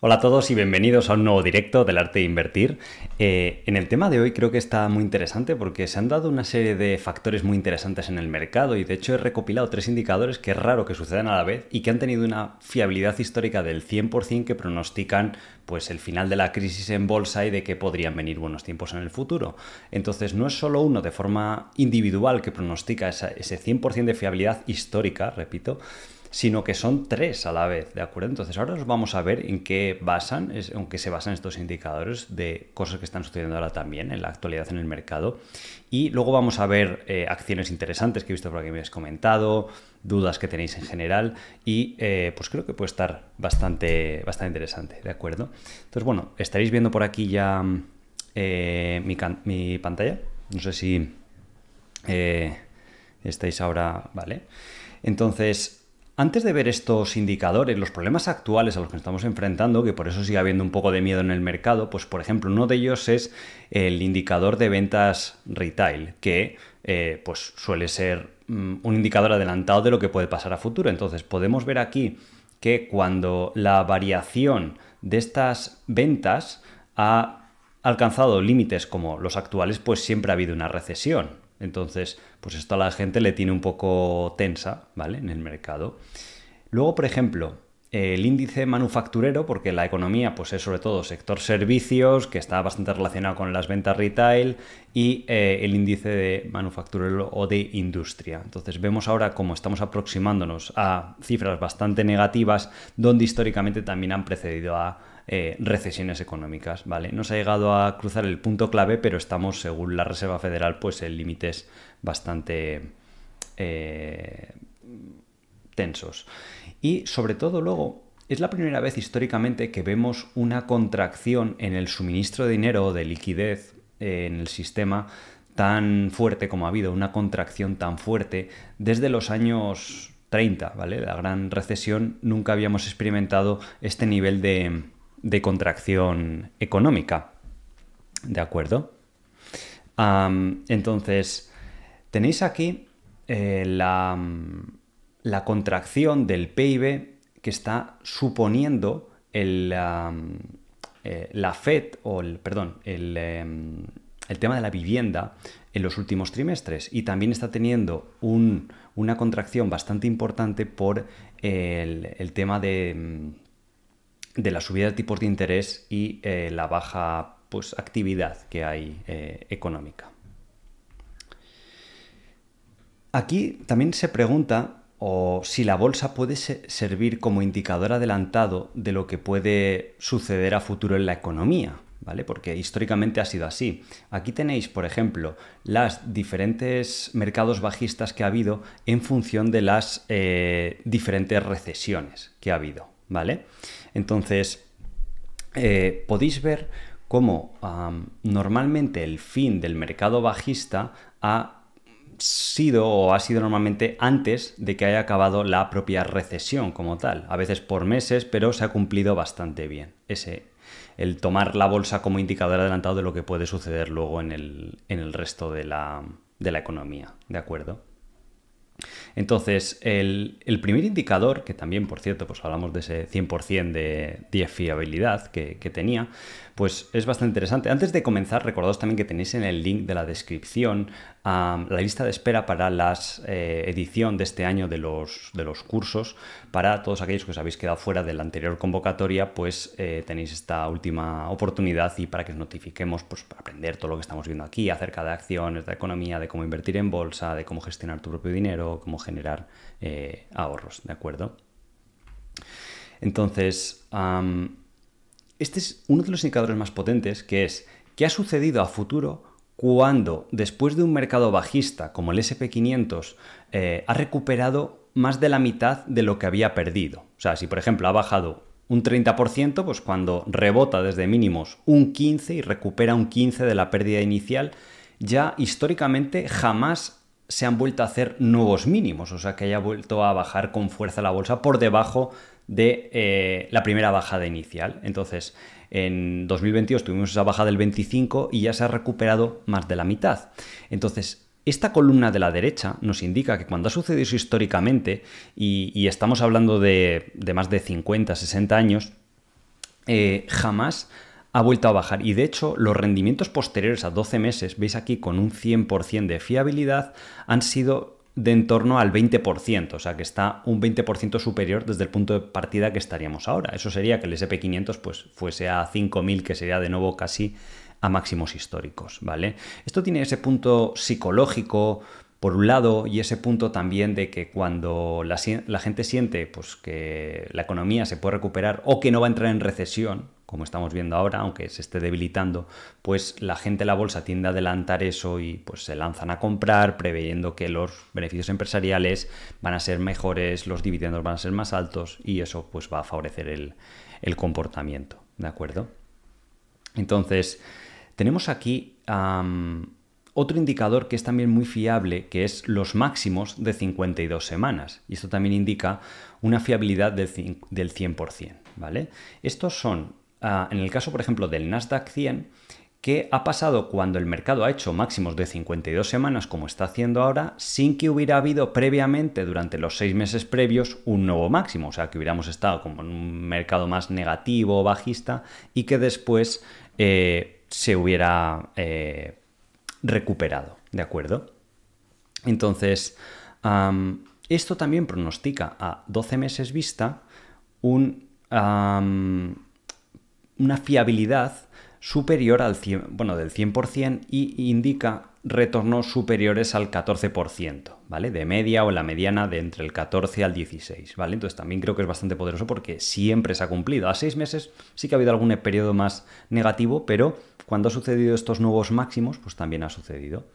Hola a todos y bienvenidos a un nuevo directo del arte de invertir. Eh, en el tema de hoy creo que está muy interesante porque se han dado una serie de factores muy interesantes en el mercado y de hecho he recopilado tres indicadores que es raro que sucedan a la vez y que han tenido una fiabilidad histórica del 100% que pronostican pues el final de la crisis en bolsa y de que podrían venir buenos tiempos en el futuro. Entonces no es solo uno de forma individual que pronostica ese 100% de fiabilidad histórica, repito, sino que son tres a la vez, ¿de acuerdo? Entonces ahora os vamos a ver en qué basan, en qué se basan estos indicadores de cosas que están sucediendo ahora también en la actualidad en el mercado. Y luego vamos a ver eh, acciones interesantes que he visto por aquí me habéis comentado, dudas que tenéis en general y eh, pues creo que puede estar bastante, bastante interesante, ¿de acuerdo? Entonces bueno, estaréis viendo por aquí ya eh, mi, mi, pantalla. No sé si estáis ahora, ¿vale? Entonces, antes de ver estos indicadores, los problemas actuales a los que nos estamos enfrentando, que por eso sigue habiendo un poco de miedo en el mercado, pues por ejemplo uno de ellos es el indicador de ventas retail, que eh, pues suele ser mm, un indicador adelantado de lo que puede pasar a futuro. Entonces podemos ver aquí que cuando la variación de estas ventas ha alcanzado límites como los actuales, pues siempre ha habido una recesión. Entonces, pues esto a la gente le tiene un poco tensa, ¿vale? En el mercado. Luego, por ejemplo, el índice manufacturero, porque la economía pues es sobre todo sector servicios, que está bastante relacionado con las ventas retail, y eh, el índice de manufacturero o de industria. Entonces vemos ahora cómo estamos aproximándonos a cifras bastante negativas, donde históricamente también han precedido a eh, recesiones económicas, ¿vale? No se ha llegado a cruzar el punto clave, pero estamos, según la Reserva Federal, pues en límites bastante eh, tensos. Y sobre todo luego, es la primera vez históricamente que vemos una contracción en el suministro de dinero o de liquidez en el sistema tan fuerte como ha habido, una contracción tan fuerte desde los años 30, ¿vale? La gran recesión, nunca habíamos experimentado este nivel de, de contracción económica. ¿De acuerdo? entonces, tenéis aquí eh, la, contracción del PIB que está suponiendo el, eh, la FED, o el, perdón, el, em, el, tema de la vivienda en los últimos trimestres y también está teniendo un, una contracción bastante importante por el, el tema de de la subida de tipos de interés y eh, la baja pues, actividad que hay eh, económica. Aquí también se pregunta o si la bolsa puede servir como indicador adelantado de lo que puede suceder a futuro en la economía, ¿vale? Porque históricamente ha sido así. Aquí tenéis, por ejemplo, las diferentes mercados bajistas que ha habido en función de las eh, diferentes recesiones que ha habido, ¿vale? Entonces, eh, podéis ver cómo normalmente el fin del mercado bajista ha sido o ha sido normalmente antes de que haya acabado la propia recesión como tal, a veces por meses, pero se ha cumplido bastante bien ese el tomar la bolsa como indicador adelantado de lo que puede suceder luego en el, en el resto de la, de la economía, ¿de acuerdo? Entonces, el, primer indicador, que también, por cierto, pues hablamos de ese 100% de, de fiabilidad que, tenía, pues es bastante interesante. Antes de comenzar, recordaos también que tenéis en el link de la descripción la lista de espera para la eh, edición de este año de los, de los cursos. Para todos aquellos que os habéis quedado fuera de la anterior convocatoria, pues eh, tenéis esta última oportunidad y para que os notifiquemos, pues para aprender todo lo que estamos viendo aquí acerca de acciones, de economía, de cómo invertir en bolsa, de cómo gestionar tu propio dinero, cómo generar eh, ahorros, ¿de acuerdo? Entonces, este es uno de los indicadores más potentes que es qué ha sucedido a futuro cuando después de un mercado bajista como el SP500 eh, ha recuperado más de la mitad de lo que había perdido. O sea, si por ejemplo ha bajado un 30%, pues cuando rebota desde mínimos un 15 y recupera un 15 de la pérdida inicial, ya históricamente jamás se han vuelto a hacer nuevos mínimos, o sea que haya vuelto a bajar con fuerza la bolsa por debajo de eh, la primera bajada inicial. Entonces, en 2022 tuvimos esa bajada del 25 y ya se ha recuperado más de la mitad. Entonces, esta columna de la derecha nos indica que cuando ha sucedido eso históricamente, y, estamos hablando de, de, más de 50, 60 años, eh, jamás ha vuelto a bajar. Y de hecho, los rendimientos posteriores a 12 meses, veis aquí con un 100% de fiabilidad, han sido de en torno al 20%, o sea que está un 20% superior desde el punto de partida que estaríamos ahora. Eso sería que el SP500 pues, fuese a 5.000, que sería de nuevo casi a máximos históricos, ¿vale? Esto tiene ese punto psicológico, por un lado, y ese punto también de que cuando la, gente siente pues, que la economía se puede recuperar o que no va a entrar en recesión, como estamos viendo ahora, aunque se esté debilitando, pues la gente de la bolsa tiende a adelantar eso y pues se lanzan a comprar preveyendo que los beneficios empresariales van a ser mejores, los dividendos van a ser más altos y eso pues va a favorecer el, comportamiento, ¿de acuerdo? Entonces, tenemos aquí otro indicador que es también muy fiable, que es los máximos de 52 semanas. Y esto también indica una fiabilidad del, del 100%. ¿vale? Estos son Ah, en el caso, por ejemplo, del Nasdaq 100, ¿qué ha pasado cuando el mercado ha hecho máximos de 52 semanas, como está haciendo ahora, sin que hubiera habido previamente, durante los seis meses previos, un nuevo máximo? O sea, que hubiéramos estado como en un mercado más negativo bajista y que después eh, se hubiera eh, recuperado, ¿de acuerdo? Entonces, esto también pronostica a 12 meses vista un una fiabilidad superior al 100, bueno, del 100% y indica retornos superiores al 14%, ¿vale? De media o la mediana de entre el 14 al 16, ¿vale? Entonces también creo que es bastante poderoso porque siempre se ha cumplido. A seis meses sí que ha habido algún periodo más negativo, pero cuando ha sucedido estos nuevos máximos, pues también ha sucedido.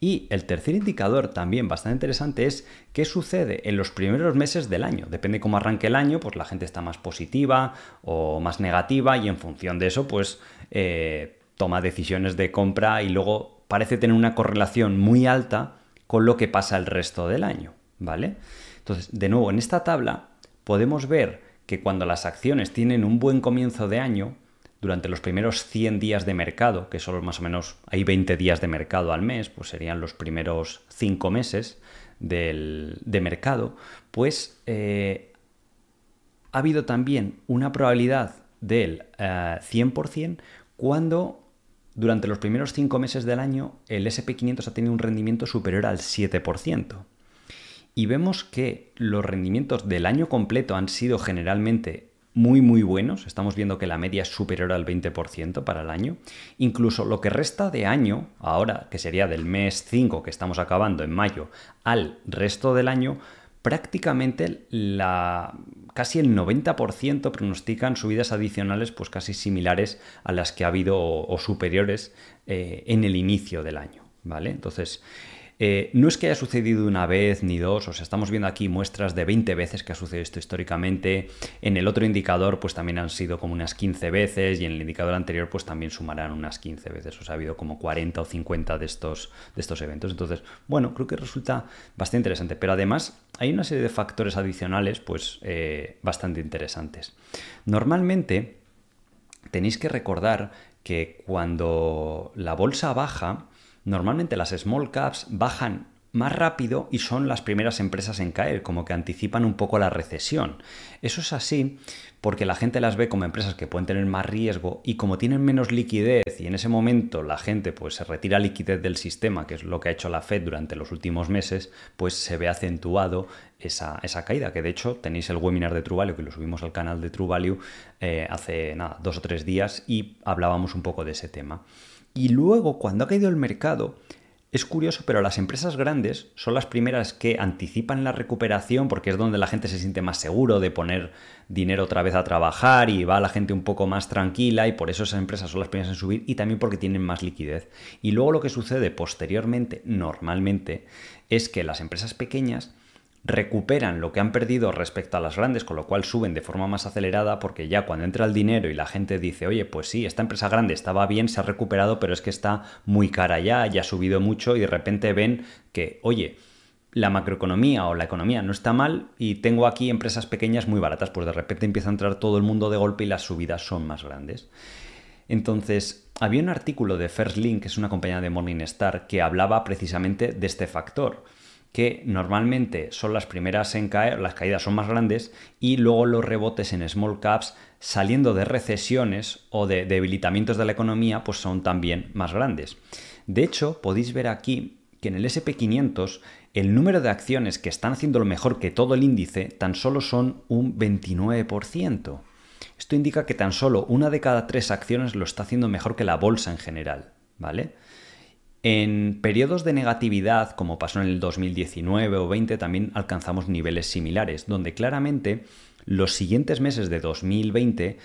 Y el tercer indicador también bastante interesante es qué sucede en los primeros meses del año. Depende cómo arranque el año, pues la gente está más positiva o más negativa y en función de eso, pues eh, toma decisiones de compra y luego parece tener una correlación muy alta con lo que pasa el resto del año, ¿vale? Entonces, de nuevo, en esta tabla podemos ver que cuando las acciones tienen un buen comienzo de año, durante los primeros 100 días de mercado, que son más o menos, hay 20 días de mercado al mes, pues serían los primeros 5 meses de mercado, pues eh, ha habido también una probabilidad del 100% eh, cuando durante los primeros cinco meses del año, el SP500 ha tenido un rendimiento superior al 7%. Y vemos que los rendimientos del año completo han sido generalmente muy muy buenos. Estamos viendo que la media es superior al 20% para el año. Incluso lo que resta de año, ahora que sería del mes 5 que estamos acabando en mayo, al resto del año, prácticamente la, casi el 90% pronostican subidas adicionales pues casi similares a las que ha habido o, superiores eh, en el inicio del año. ¿vale? Entonces, eh, no es que haya sucedido una vez ni dos, o sea, estamos viendo aquí muestras de 20 veces que ha sucedido esto históricamente. En el otro indicador, pues también han sido como unas 15 veces, y en el indicador anterior, pues también sumarán unas 15 veces. O sea, ha habido como 40 o 50 de estos, de estos eventos. Entonces, bueno, creo que resulta bastante interesante. Pero además, hay una serie de factores adicionales, pues eh, bastante interesantes. Normalmente, tenéis que recordar que cuando la bolsa baja, Normalmente las small caps bajan más rápido y son las primeras empresas en caer, como que anticipan un poco la recesión. Eso es así porque la gente las ve como empresas que pueden tener más riesgo y como tienen menos liquidez y en ese momento la gente pues se retira liquidez del sistema, que es lo que ha hecho la Fed durante los últimos meses, pues se ve acentuado esa, caída, que de hecho tenéis el webinar de True que lo subimos al canal de True Value eh, hace nada, dos o tres días y hablábamos un poco de ese tema. Y luego, cuando ha caído el mercado, es curioso, pero las empresas grandes son las primeras que anticipan la recuperación porque es donde la gente se siente más seguro de poner dinero otra vez a trabajar y va la gente un poco más tranquila y por eso esas empresas son las primeras en subir y también porque tienen más liquidez. Y luego lo que sucede posteriormente, normalmente, es que las empresas pequeñas recuperan lo que han perdido respecto a las grandes, con lo cual suben de forma más acelerada porque ya cuando entra el dinero y la gente dice, oye, pues sí, esta empresa grande estaba bien, se ha recuperado, pero es que está muy cara ya, ya ha subido mucho y de repente ven que, oye, la macroeconomía o la economía no está mal y tengo aquí empresas pequeñas muy baratas, pues de repente empieza a entrar todo el mundo de golpe y las subidas son más grandes. Entonces, había un artículo de First Link, que es una compañía de Morningstar, que hablaba precisamente de este factor que normalmente son las primeras en caer, las caídas son más grandes y luego los rebotes en small caps saliendo de recesiones o de debilitamientos de la economía pues son también más grandes. De hecho, podéis ver aquí que en el SP500 el número de acciones que están haciendo lo mejor que todo el índice tan solo son un 29%. Esto indica que tan solo una de cada tres acciones lo está haciendo mejor que la bolsa en general, ¿vale? En periodos de negatividad, como pasó en el 2019 o 20, también alcanzamos niveles similares, donde claramente los siguientes meses de 2020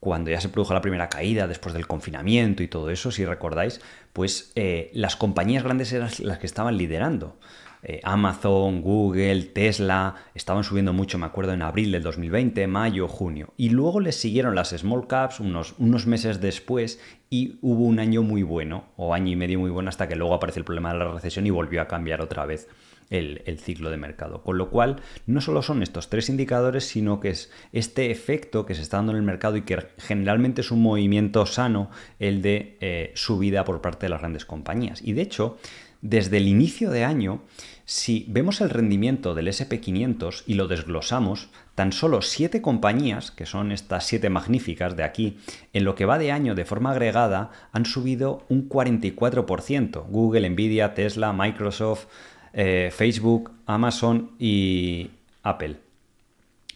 cuando ya se produjo la primera caída después del confinamiento y todo eso, si recordáis, pues eh, las compañías grandes eran las que estaban liderando. Eh, Amazon, Google, Tesla, estaban subiendo mucho, me acuerdo, en abril del 2020, mayo, junio. Y luego les siguieron las small caps unos, unos meses después y hubo un año muy bueno, o año y medio muy bueno, hasta que luego apareció el problema de la recesión y volvió a cambiar otra vez el, el, ciclo de mercado. Con lo cual, no solo son estos tres indicadores, sino que es este efecto que se está dando en el mercado y que generalmente es un movimiento sano, el de eh, subida por parte de las grandes compañías. Y de hecho, desde el inicio de año, si vemos el rendimiento del SP500 y lo desglosamos, tan solo siete compañías, que son estas siete magníficas de aquí, en lo que va de año de forma agregada, han subido un 44%. Google, Nvidia, Tesla, Microsoft, eh, Facebook, Amazon y Apple.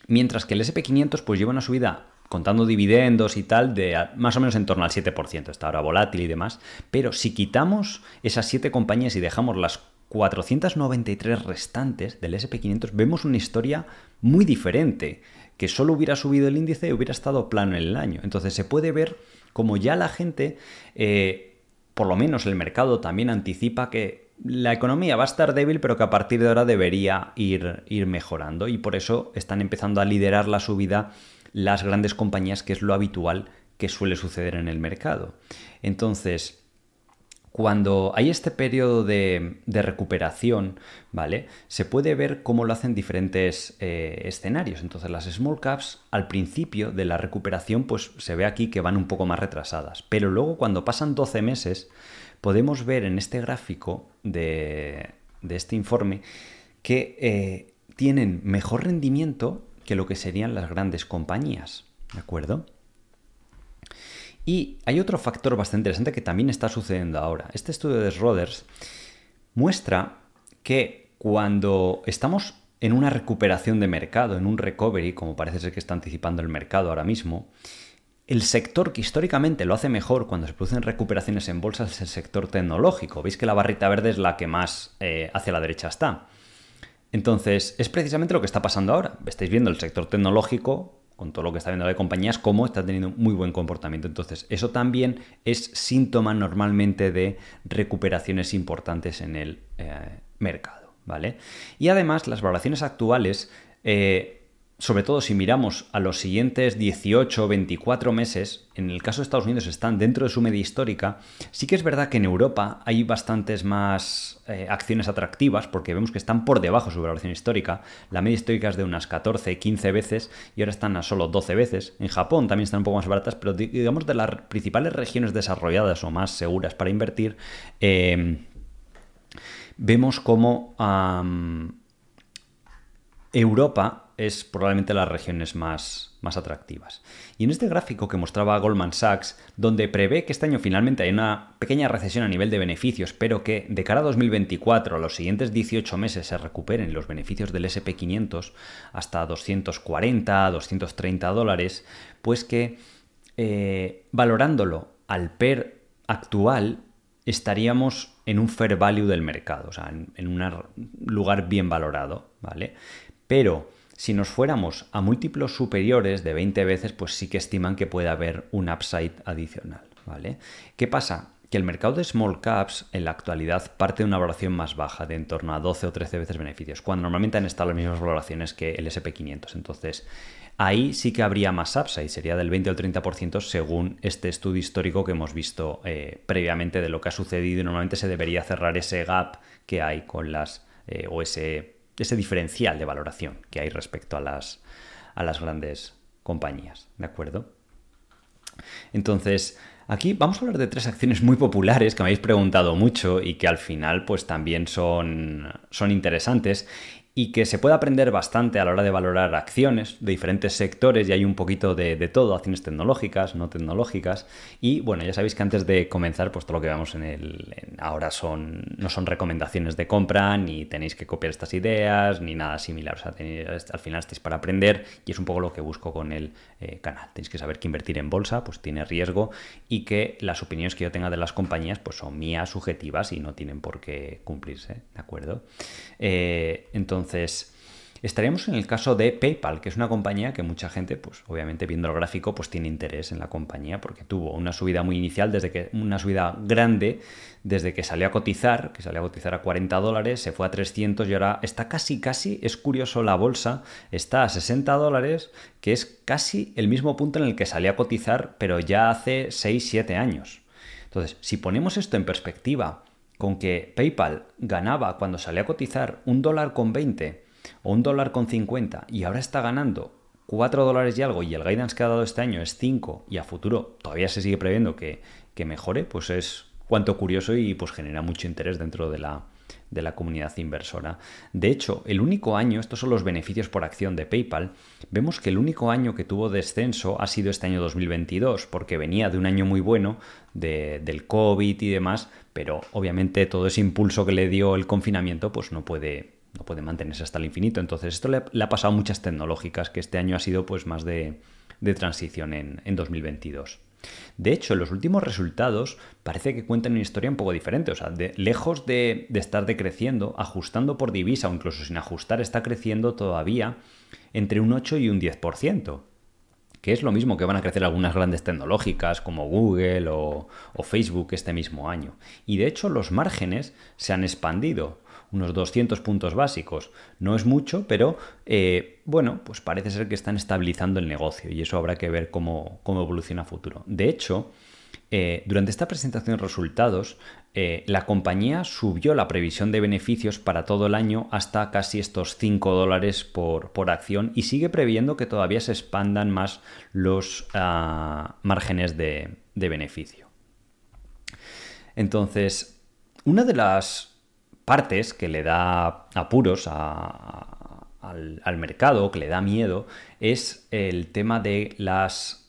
Mientras que el SP500 pues lleva una subida contando dividendos y tal, de más o menos en torno al 7%, está ahora volátil y demás, pero si quitamos esas 7 compañías y dejamos las 493 restantes del SP500, vemos una historia muy diferente, que solo hubiera subido el índice y hubiera estado plano en el año. Entonces se puede ver como ya la gente, eh, por lo menos el mercado también anticipa que la economía va a estar débil, pero que a partir de ahora debería ir, ir mejorando y por eso están empezando a liderar la subida las grandes compañías, que es lo habitual que suele suceder en el mercado. Entonces, cuando hay este periodo de, recuperación, ¿vale? Se puede ver cómo lo hacen diferentes eh, escenarios. Entonces, las small caps al principio de la recuperación, pues se ve aquí que van un poco más retrasadas. Pero luego, cuando pasan 12 meses, podemos ver en este gráfico de, este informe que eh, tienen mejor rendimiento que lo que serían las grandes compañías. ¿De acuerdo? Y hay otro factor bastante interesante que también está sucediendo ahora. Este estudio de Schroders muestra que cuando estamos en una recuperación de mercado, en un recovery, como parece ser que está anticipando el mercado ahora mismo, el sector que históricamente lo hace mejor cuando se producen recuperaciones en bolsas es el sector tecnológico. Veis que la barrita verde es la que más eh, hacia la derecha está. Entonces, es precisamente lo que está pasando ahora. Estáis viendo el sector tecnológico, con todo lo que está viendo de compañías, cómo está teniendo muy buen comportamiento. Entonces, eso también es síntoma normalmente de recuperaciones importantes en el eh, mercado. ¿Vale? Y además, las valoraciones actuales eh, sobre todo si miramos a los siguientes 18 o 24 meses, en el caso de Estados Unidos están dentro de su media histórica, sí que es verdad que en Europa hay bastantes más eh, acciones atractivas porque vemos que están por debajo de su valoración histórica. La media histórica es de unas 14, 15 veces y ahora están a solo 12 veces. En Japón también están un poco más baratas, pero digamos de las principales regiones desarrolladas o más seguras para invertir, eh, vemos como Europa es probablemente las regiones más, más atractivas. Y en este gráfico que mostraba Goldman Sachs, donde prevé que este año finalmente hay una pequeña recesión a nivel de beneficios, pero que de cara a 2024, a los siguientes 18 meses, se recuperen los beneficios del SP500 hasta 240, 230 dólares, pues que eh, valorándolo al PER actual, estaríamos en un fair value del mercado, o sea, en, en un lugar bien valorado, ¿vale? Pero si nos fuéramos a múltiplos superiores de 20 veces, pues sí que estiman que puede haber un upside adicional, ¿vale? ¿Qué pasa? Que el mercado de small caps en la actualidad parte de una valoración más baja, de en torno a 12 o 13 veces beneficios, cuando normalmente han estado las mismas valoraciones que el SP500. Entonces, ahí sí que habría más upside, sería del 20 o 30% según este estudio histórico que hemos visto eh, previamente de lo que ha sucedido y normalmente se debería cerrar ese gap que hay con las, eh, ese diferencial de valoración que hay respecto a las, a las grandes compañías. ¿De acuerdo? Entonces, aquí vamos a hablar de tres acciones muy populares que me habéis preguntado mucho y que al final pues también son, son interesantes y que se puede aprender bastante a la hora de valorar acciones de diferentes sectores y hay un poquito de, todo, acciones tecnológicas, no tecnológicas. Y bueno, ya sabéis que antes de comenzar, pues todo lo que vemos en el ahora son no son recomendaciones de compra, ni tenéis que copiar estas ideas, ni nada similar. O sea, al final estáis para aprender y es un poco lo que busco con el eh, canal. Tenéis que saber que invertir en bolsa pues tiene riesgo y que las opiniones que yo tenga de las compañías pues son mías, subjetivas y no tienen por qué cumplirse, ¿de acuerdo? Eh, entonces, entonces, estaríamos en el caso de PayPal, que es una compañía que mucha gente, pues obviamente viendo el gráfico, pues tiene interés en la compañía porque tuvo una subida muy inicial, desde que una subida grande desde que salió a cotizar, que salió a cotizar a 40 dólares, se fue a 300 y ahora está casi, casi, es curioso la bolsa, está a 60 dólares, que es casi el mismo punto en el que salió a cotizar, pero ya hace 6, 7 años. Entonces, si ponemos esto en perspectiva, con que PayPal ganaba cuando salía a cotizar un dólar con 20 o un dólar con 50 y ahora está ganando 4 dólares y algo y el guidance que ha dado este año es 5 y a futuro todavía se sigue previendo que, que mejore, pues es cuanto curioso y pues genera mucho interés dentro de la, de la comunidad inversora. De hecho, el único año, estos son los beneficios por acción de PayPal, vemos que el único año que tuvo descenso ha sido este año 2022, porque venía de un año muy bueno del COVID y demás, pero obviamente todo ese impulso que le dio el confinamiento pues no puede, no puede mantenerse hasta el infinito. Entonces esto le, ha pasado a muchas tecnológicas, que este año ha sido pues más de, transición en, en 2022. De hecho, los últimos resultados parece que cuentan una historia un poco diferente. O sea, lejos de, estar decreciendo, ajustando por divisa o incluso sin ajustar, está creciendo todavía entre un 8 y un 10% que es lo mismo que van a crecer algunas grandes tecnológicas como Google o, Facebook este mismo año. Y de hecho los márgenes se han expandido unos 200 puntos básicos. No es mucho, pero eh, bueno, pues parece ser que están estabilizando el negocio y eso habrá que ver cómo, cómo evoluciona a futuro. De hecho, eh, durante esta presentación de resultados, eh, la compañía subió la previsión de beneficios para todo el año hasta casi estos 5 dólares por, acción y sigue previendo que todavía se expandan más los ah, márgenes de, de beneficio. Entonces, una de las partes que le da apuros al, mercado, que le da miedo, es el tema de las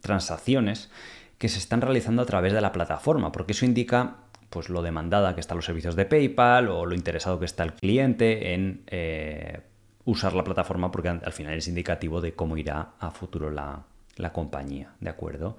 transacciones que se están realizando a través de la plataforma, porque eso indica pues lo demandada que están los servicios de PayPal o lo interesado que está el cliente en eh, usar la plataforma porque al final es indicativo de cómo irá a futuro la, la compañía, ¿de acuerdo?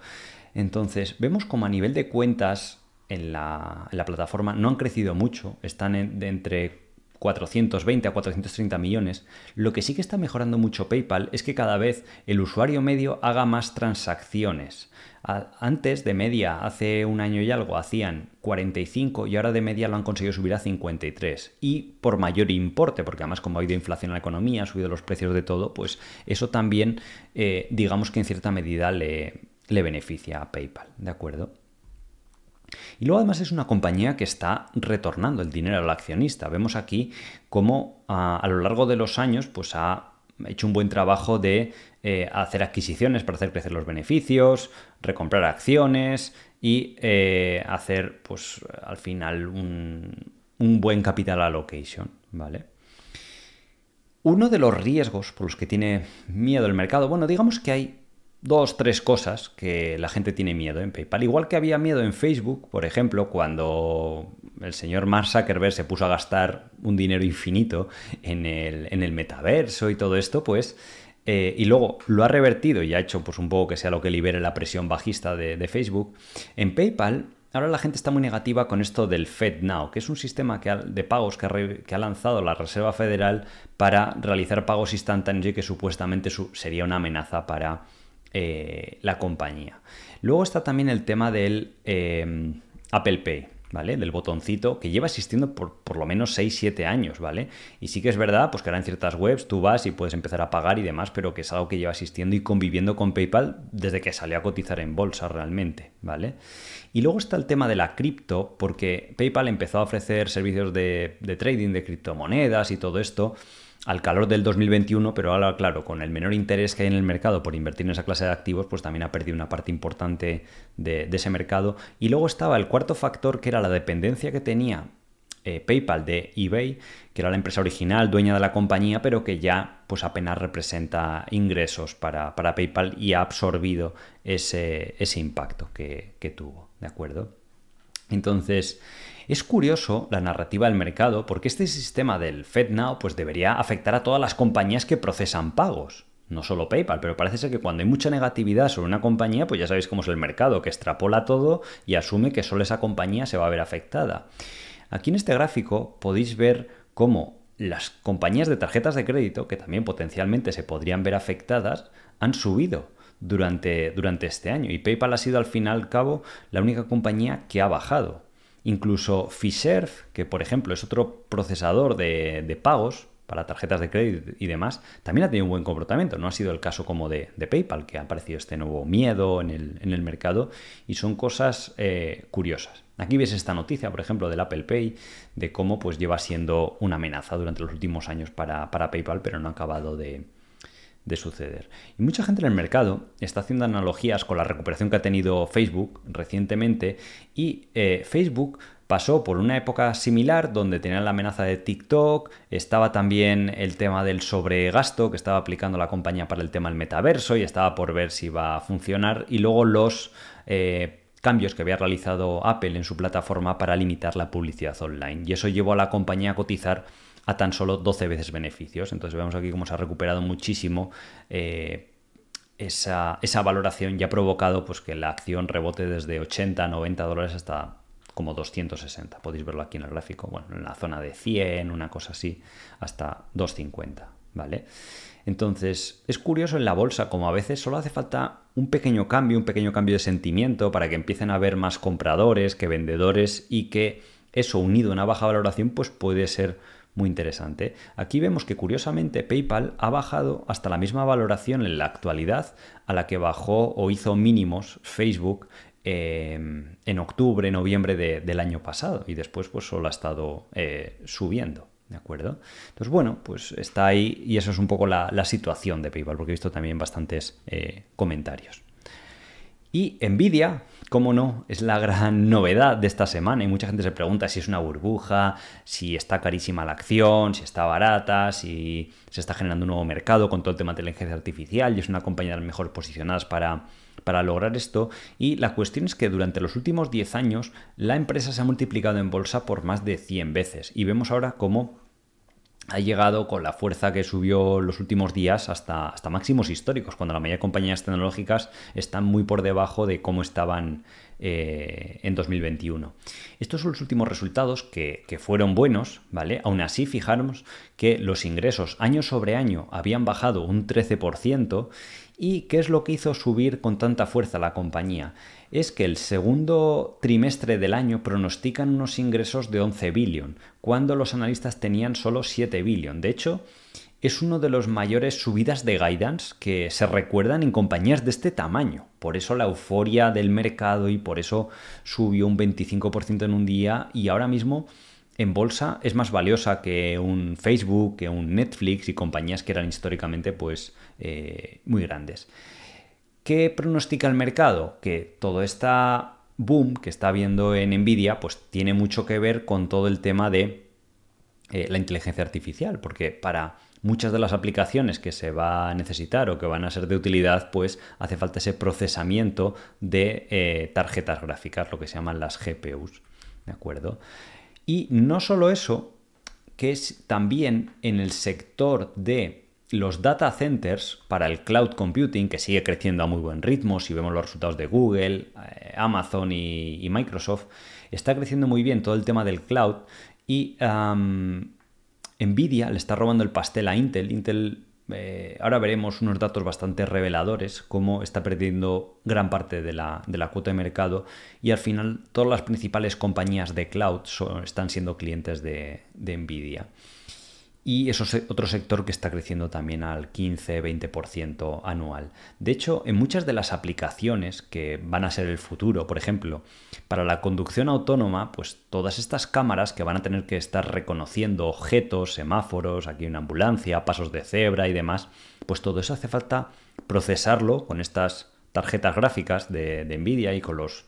Entonces, vemos como a nivel de cuentas en la, plataforma no han crecido mucho, están de entre 420 a 430 millones. Lo que sí que está mejorando mucho PayPal es que cada vez el usuario medio haga más transacciones. Antes de media, hace un año y algo, hacían 45 y ahora de media lo han conseguido subir a 53. Y por mayor importe, porque además como ha habido inflación en la economía, ha subido los precios de todo, pues eso también eh, digamos que en cierta medida le beneficia a PayPal. ¿De acuerdo? Y luego además es una compañía que está retornando el dinero al accionista. Vemos aquí cómo a, lo largo de los años pues ha hecho un buen trabajo de eh, hacer adquisiciones para hacer crecer los beneficios, recomprar acciones y eh, hacer pues al final un, un buen capital allocation, ¿vale? Uno de los riesgos por los que tiene miedo el mercado, bueno, digamos que hay dos, tres cosas que la gente tiene miedo en PayPal. Igual que había miedo en Facebook, por ejemplo, cuando el señor Mark Zuckerberg se puso a gastar un dinero infinito en el, en el metaverso y todo esto, pues... Eh, y luego lo ha revertido y ha hecho pues un poco que sea lo que libere la presión bajista de, Facebook. En PayPal Ahora la gente está muy negativa con esto del FedNow, que es un sistema de pagos que ha, que ha, lanzado la Reserva Federal para realizar pagos instantáneos y que supuestamente sería una amenaza para eh, la compañía. Luego está también el tema del eh, Apple Pay. ¿vale? Del botoncito que lleva existiendo por, por lo menos 6-7 años, ¿vale? Y sí que es verdad, pues que ahora en ciertas webs tú vas y puedes empezar a pagar y demás, pero que es algo que lleva existiendo y conviviendo con PayPal desde que salió a cotizar en bolsa realmente, ¿vale? Y luego está el tema de la cripto, porque PayPal empezó a ofrecer servicios de, de trading de criptomonedas y todo esto al calor del 2021, pero ahora, claro, con el menor interés que hay en el mercado por invertir en esa clase de activos, pues también ha perdido una parte importante de, ese mercado. Y luego estaba el cuarto factor, que era la dependencia que tenía eh, PayPal de eBay, que era la empresa original, dueña de la compañía, pero que ya pues apenas representa ingresos para, PayPal y ha absorbido ese, ese impacto que, que tuvo, ¿de acuerdo? Entonces, es curioso la narrativa del mercado porque este sistema del FedNow pues debería afectar a todas las compañías que procesan pagos. No solo PayPal, pero parece ser que cuando hay mucha negatividad sobre una compañía, pues ya sabéis cómo es el mercado, que extrapola todo y asume que solo esa compañía se va a ver afectada. Aquí en este gráfico podéis ver cómo las compañías de tarjetas de crédito, que también potencialmente se podrían ver afectadas, han subido durante, durante este año. Y PayPal ha sido al fin y al cabo la única compañía que ha bajado. Incluso Fiserv, que por ejemplo es otro procesador de, pagos para tarjetas de crédito y demás, también ha tenido un buen comportamiento. No ha sido el caso como de, PayPal, que ha aparecido este nuevo miedo en el, mercado y son cosas eh, curiosas. Aquí ves esta noticia, por ejemplo, del Apple Pay, de cómo pues, lleva siendo una amenaza durante los últimos años para PayPal, pero no ha acabado de, de suceder. Y mucha gente en el mercado está haciendo analogías con la recuperación que ha tenido Facebook recientemente y eh, Facebook pasó por una época similar donde tenía la amenaza de TikTok, estaba también el tema del sobregasto que estaba aplicando la compañía para el tema del metaverso y estaba por ver si iba a funcionar y luego los... Eh, cambios que había realizado Apple en su plataforma para limitar la publicidad online. Y eso llevó a la compañía a cotizar a tan solo 12 veces beneficios. Entonces vemos aquí cómo se ha recuperado muchísimo eh, esa, valoración y ha provocado pues, que la acción rebote desde 80, 90 dólares hasta como 260. Podéis verlo aquí en el gráfico, bueno, en la zona de 100, una cosa así, hasta 250, ¿vale? Entonces, es curioso en la bolsa como a veces solo hace falta un pequeño cambio, un pequeño cambio de sentimiento para que empiecen a haber más compradores que vendedores y que eso unido a una baja valoración pues puede ser muy interesante. Aquí vemos que curiosamente PayPal ha bajado hasta la misma valoración en la actualidad a la que bajó o hizo mínimos Facebook eh, en octubre, noviembre del año pasado y después pues solo ha estado eh, subiendo. ¿De acuerdo? Entonces, bueno, pues está ahí y eso es un poco la, situación de PayPal, porque he visto también bastantes eh, comentarios. Y Nvidia, cómo no, es la gran novedad de esta semana y mucha gente se pregunta si es una burbuja, si está carísima la acción, si está barata, si se está generando un nuevo mercado con todo el tema de inteligencia artificial y es una compañía de las mejor posicionadas para, para lograr esto. Y la cuestión es que durante los últimos 10 años la empresa se ha multiplicado en bolsa por más de 100 veces y vemos ahora cómo ha llegado con la fuerza que subió los últimos días hasta, hasta máximos históricos, cuando la mayoría de compañías tecnológicas están muy por debajo de cómo estaban eh, en 2021. Estos son los últimos resultados que, que, fueron buenos, ¿vale? Aún así, fijaros que los ingresos año sobre año habían bajado un 13% y ¿qué es lo que hizo subir con tanta fuerza la compañía? Es que el segundo trimestre del año pronostican unos ingresos de 11 billion, cuando los analistas tenían solo 7 billion. De hecho, es uno de los mayores subidas de guidance que se recuerdan en compañías de este tamaño. Por eso la euforia del mercado y por eso subió un 25% en un día y ahora mismo en bolsa es más valiosa que un Facebook, que un Netflix y compañías que eran históricamente pues eh, muy grandes. ¿Qué pronostica el mercado? Que todo este boom que está habiendo en Nvidia pues tiene mucho que ver con todo el tema de eh, la inteligencia artificial, porque para muchas de las aplicaciones que se va a necesitar o que van a ser de utilidad, pues hace falta ese procesamiento de eh, tarjetas gráficas, lo que se llaman las GPUs. ¿De acuerdo? Y no solo eso, que es también en el sector de los data centers para el cloud computing, que sigue creciendo a muy buen ritmo, si vemos los resultados de Google, eh, Amazon y, Microsoft, está creciendo muy bien todo el tema del cloud y Nvidia le está robando el pastel a Intel. Intel, eh, ahora veremos unos datos bastante reveladores, cómo está perdiendo gran parte de la, cuota de mercado y al final todas las principales compañías de cloud están siendo clientes de, de Nvidia. Y eso es otro sector que está creciendo también al 15-20% anual. De hecho, en muchas de las aplicaciones que van a ser el futuro, por ejemplo, para la conducción autónoma, pues todas estas cámaras que van a tener que estar reconociendo objetos, semáforos, aquí una ambulancia, pasos de cebra y demás, pues todo eso hace falta procesarlo con estas tarjetas gráficas de, Nvidia y con los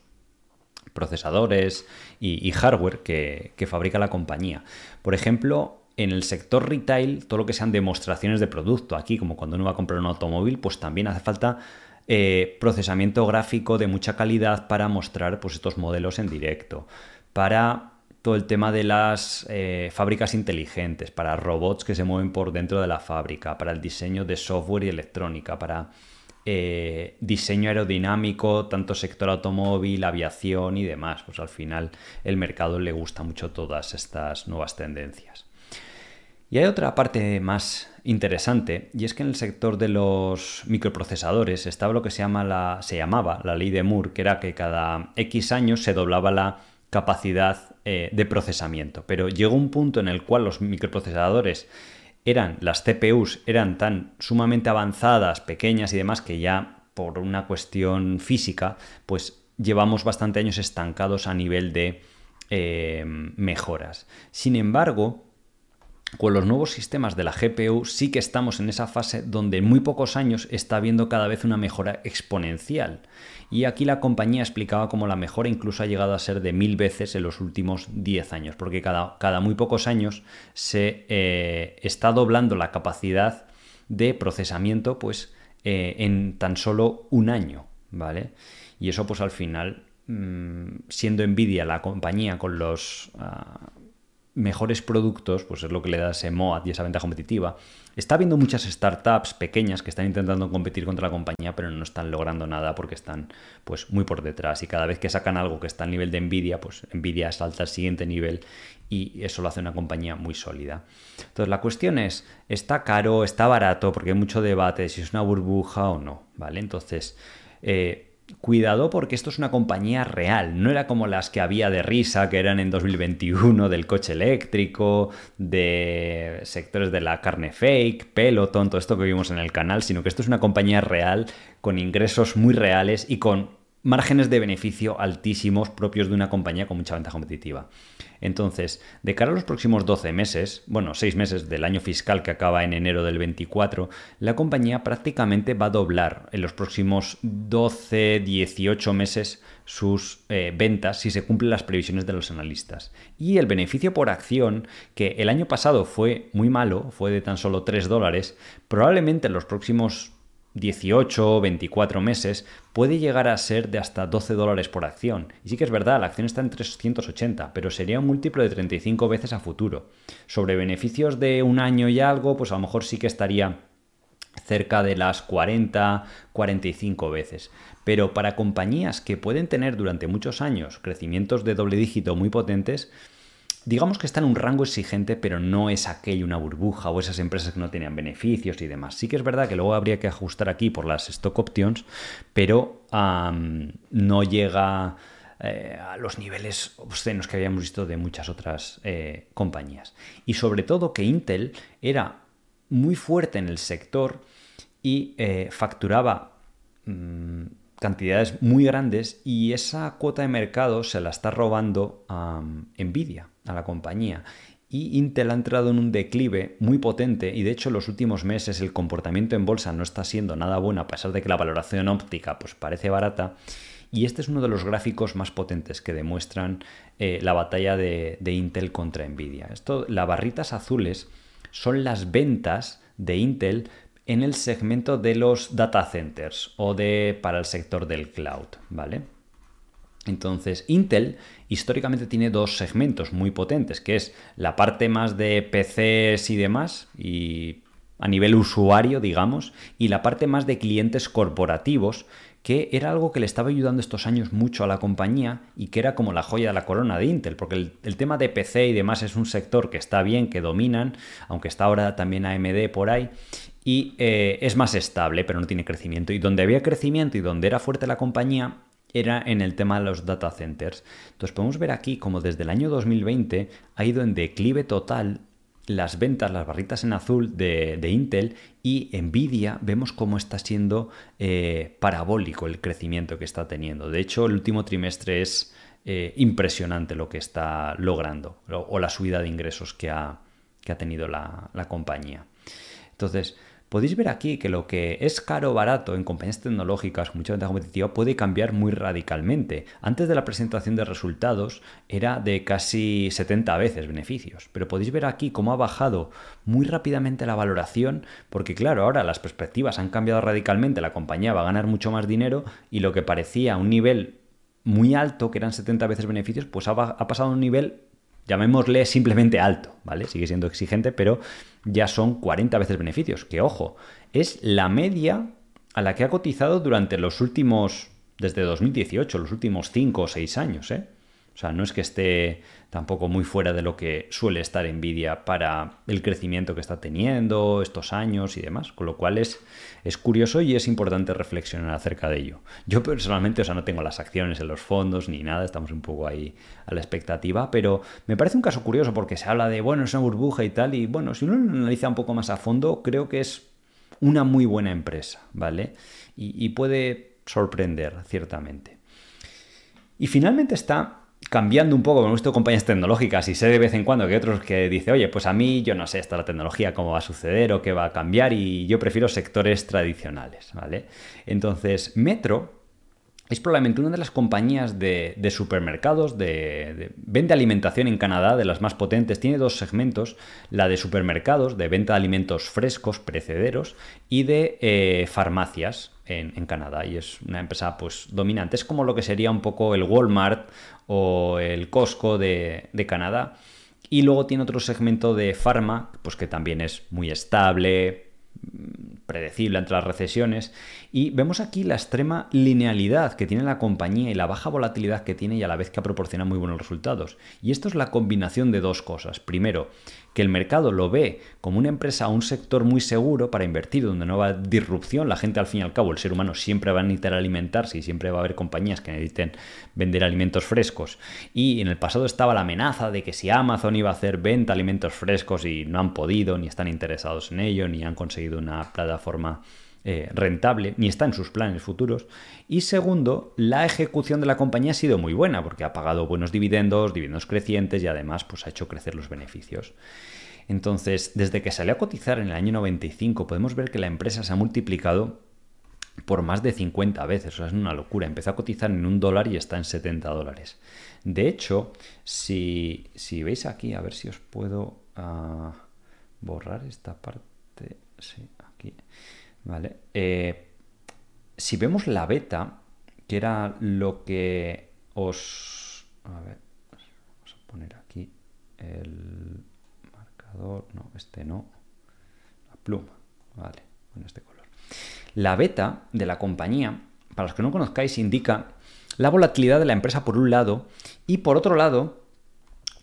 procesadores y, hardware que, que fabrica la compañía. Por ejemplo, en el sector retail, todo lo que sean demostraciones de producto, aquí como cuando uno va a comprar un automóvil, pues también hace falta eh, procesamiento gráfico de mucha calidad para mostrar pues, estos modelos en directo, para todo el tema de las eh, fábricas inteligentes, para robots que se mueven por dentro de la fábrica, para el diseño de software y electrónica, para eh, diseño aerodinámico, tanto sector automóvil, aviación y demás. Pues al final el mercado le gusta mucho todas estas nuevas tendencias. Y hay otra parte más interesante, y es que en el sector de los microprocesadores estaba lo que se, llama la, se llamaba la ley de Moore, que era que cada X años se doblaba la capacidad eh, de procesamiento. Pero llegó un punto en el cual los microprocesadores eran, las CPUs eran tan sumamente avanzadas, pequeñas y demás, que ya por una cuestión física, pues llevamos bastante años estancados a nivel de eh, mejoras. Sin embargo, con los nuevos sistemas de la GPU sí que estamos en esa fase donde en muy pocos años está habiendo cada vez una mejora exponencial. Y aquí la compañía explicaba cómo la mejora incluso ha llegado a ser de mil veces en los últimos 10 años, porque cada, cada muy pocos años se eh, está doblando la capacidad de procesamiento pues, eh, en tan solo un año. ¿vale? Y eso pues al final, mm, siendo Nvidia la compañía con los... Ah, mejores productos, pues es lo que le da ese MOAT y esa ventaja competitiva. Está habiendo muchas startups pequeñas que están intentando competir contra la compañía, pero no están logrando nada porque están pues muy por detrás. Y cada vez que sacan algo que está al nivel de Nvidia, pues Nvidia salta al siguiente nivel y eso lo hace una compañía muy sólida. Entonces la cuestión es, ¿está caro? ¿Está barato? Porque hay mucho debate de si es una burbuja o no, ¿vale? Entonces, eh, cuidado porque esto es una compañía real, no era como las que había de risa, que eran en 2021 del coche eléctrico, de sectores de la carne fake, pelo, tonto, esto que vimos en el canal, sino que esto es una compañía real con ingresos muy reales y con márgenes de beneficio altísimos propios de una compañía con mucha ventaja competitiva. Entonces, de cara a los próximos 12 meses, bueno, 6 meses del año fiscal que acaba en enero del 24, la compañía prácticamente va a doblar en los próximos 12, 18 meses sus eh, ventas si se cumplen las previsiones de los analistas. Y el beneficio por acción, que el año pasado fue muy malo, fue de tan solo 3 dólares, probablemente en los próximos 18 o 24 meses puede llegar a ser de hasta 12 dólares por acción. Y sí que es verdad, la acción está en 380, pero sería un múltiplo de 35 veces a futuro. Sobre beneficios de un año y algo, pues a lo mejor sí que estaría cerca de las 40, 45 veces. Pero para compañías que pueden tener durante muchos años crecimientos de doble dígito muy potentes, digamos que está en un rango exigente, pero no es aquello una burbuja o esas empresas que no tenían beneficios y demás. Sí que es verdad que luego habría que ajustar aquí por las stock options, pero no llega eh, a los niveles obscenos que habíamos visto de muchas otras eh, compañías. Y sobre todo que Intel era muy fuerte en el sector y eh, facturaba mm, cantidades muy grandes y esa cuota de mercado se la está robando a Nvidia a la compañía. Y Intel ha entrado en un declive muy potente y de hecho en los últimos meses el comportamiento en bolsa no está siendo nada bueno a pesar de que la valoración óptica pues parece barata. Y este es uno de los gráficos más potentes que demuestran eh, la batalla de, Intel contra Nvidia. Esto, las barritas azules son las ventas de Intel en el segmento de los data centers o de para el sector del cloud, ¿vale? Entonces, Intel históricamente tiene dos segmentos muy potentes, que es la parte más de PCs y demás, y a nivel usuario, digamos, y la parte más de clientes corporativos, que era algo que le estaba ayudando estos años mucho a la compañía y que era como la joya de la corona de Intel, porque el, tema de PC y demás es un sector que está bien, que dominan, aunque está ahora también AMD por ahí, y eh, es más estable, pero no tiene crecimiento. Y donde había crecimiento y donde era fuerte la compañía era en el tema de los data centers. Entonces podemos ver aquí como desde el año 2020 ha ido en declive total las ventas, las barritas en azul de, Intel y Nvidia, vemos cómo está siendo eh, parabólico el crecimiento que está teniendo. De hecho, el último trimestre es eh, impresionante lo que está logrando o, la subida de ingresos que ha, que ha tenido la, la compañía. Entonces, podéis ver aquí que lo que es caro o barato en compañías tecnológicas con mucha ventaja competitiva puede cambiar muy radicalmente. Antes de la presentación de resultados era de casi 70 veces beneficios, pero podéis ver aquí cómo ha bajado muy rápidamente la valoración, porque claro, ahora las perspectivas han cambiado radicalmente, la compañía va a ganar mucho más dinero y lo que parecía un nivel muy alto, que eran 70 veces beneficios, pues ha, ha pasado a un nivel llamémosle simplemente alto, ¿vale? Sigue siendo exigente, pero ya son 40 veces beneficios, que ojo, es la media a la que ha cotizado durante los últimos, desde 2018, los últimos 5 o 6 años, ¿eh? O sea, no es que esté tampoco muy fuera de lo que suele estar Nvidia para el crecimiento que está teniendo estos años y demás, con lo cual es, es curioso y es importante reflexionar acerca de ello. Yo personalmente, o sea, no tengo las acciones en los fondos ni nada, estamos un poco ahí a la expectativa, pero me parece un caso curioso porque se habla de, bueno, es una burbuja y tal, y bueno, si uno analiza un poco más a fondo, creo que es una muy buena empresa, ¿vale? y puede sorprender, ciertamente. Y finalmente está cambiando un poco, con visto compañías tecnológicas y sé de vez en cuando que otros que dice, oye, pues a mí yo no sé esta la tecnología, cómo va a suceder o qué va a cambiar y yo prefiero sectores tradicionales, ¿vale? Entonces, Metro es probablemente una de las compañías de, supermercados, de, de alimentación en Canadá, de las más potentes. Tiene dos segmentos, la de supermercados, de venta de alimentos frescos, precederos, y de eh, farmacias en, Canadá. Y es una empresa pues, dominante. Es como lo que sería un poco el Walmart o el Costco de, de Canadá. Y luego tiene otro segmento de farma, pues que también es muy estable, predecible entre las recesiones. Y vemos aquí la extrema linealidad que tiene la compañía y la baja volatilidad que tiene y a la vez que proporciona muy buenos resultados. Y esto es la combinación de dos cosas. Primero, que el mercado lo ve como una empresa un sector muy seguro para invertir, donde no va disrupción, la gente al fin y al cabo, el ser humano siempre va a necesitar alimentarse y siempre va a haber compañías que necesiten vender alimentos frescos. Y en el pasado estaba la amenaza de que si Amazon iba a hacer venta alimentos frescos y no han podido, ni están interesados en ello, ni han conseguido una plataforma eh, rentable, ni está en sus planes futuros. Y segundo, la ejecución de la compañía ha sido muy buena, porque ha pagado buenos dividendos, dividendos crecientes y además pues, ha hecho crecer los beneficios. Entonces, desde que salió a cotizar en el año 95, podemos ver que la empresa se ha multiplicado por más de 50 veces. O sea, es una locura. Empezó a cotizar en un dólar y está en 70 dólares. De hecho, si, veis aquí, a ver si os puedo ah, borrar esta parte. ¿Vale? Eh, si vemos la beta, que era lo que os... A ver, vamos a poner aquí el marcador, no, este no, la pluma, vale, con este color. La beta de la compañía, para los que no conozcáis, indica la volatilidad de la empresa por un lado y por otro lado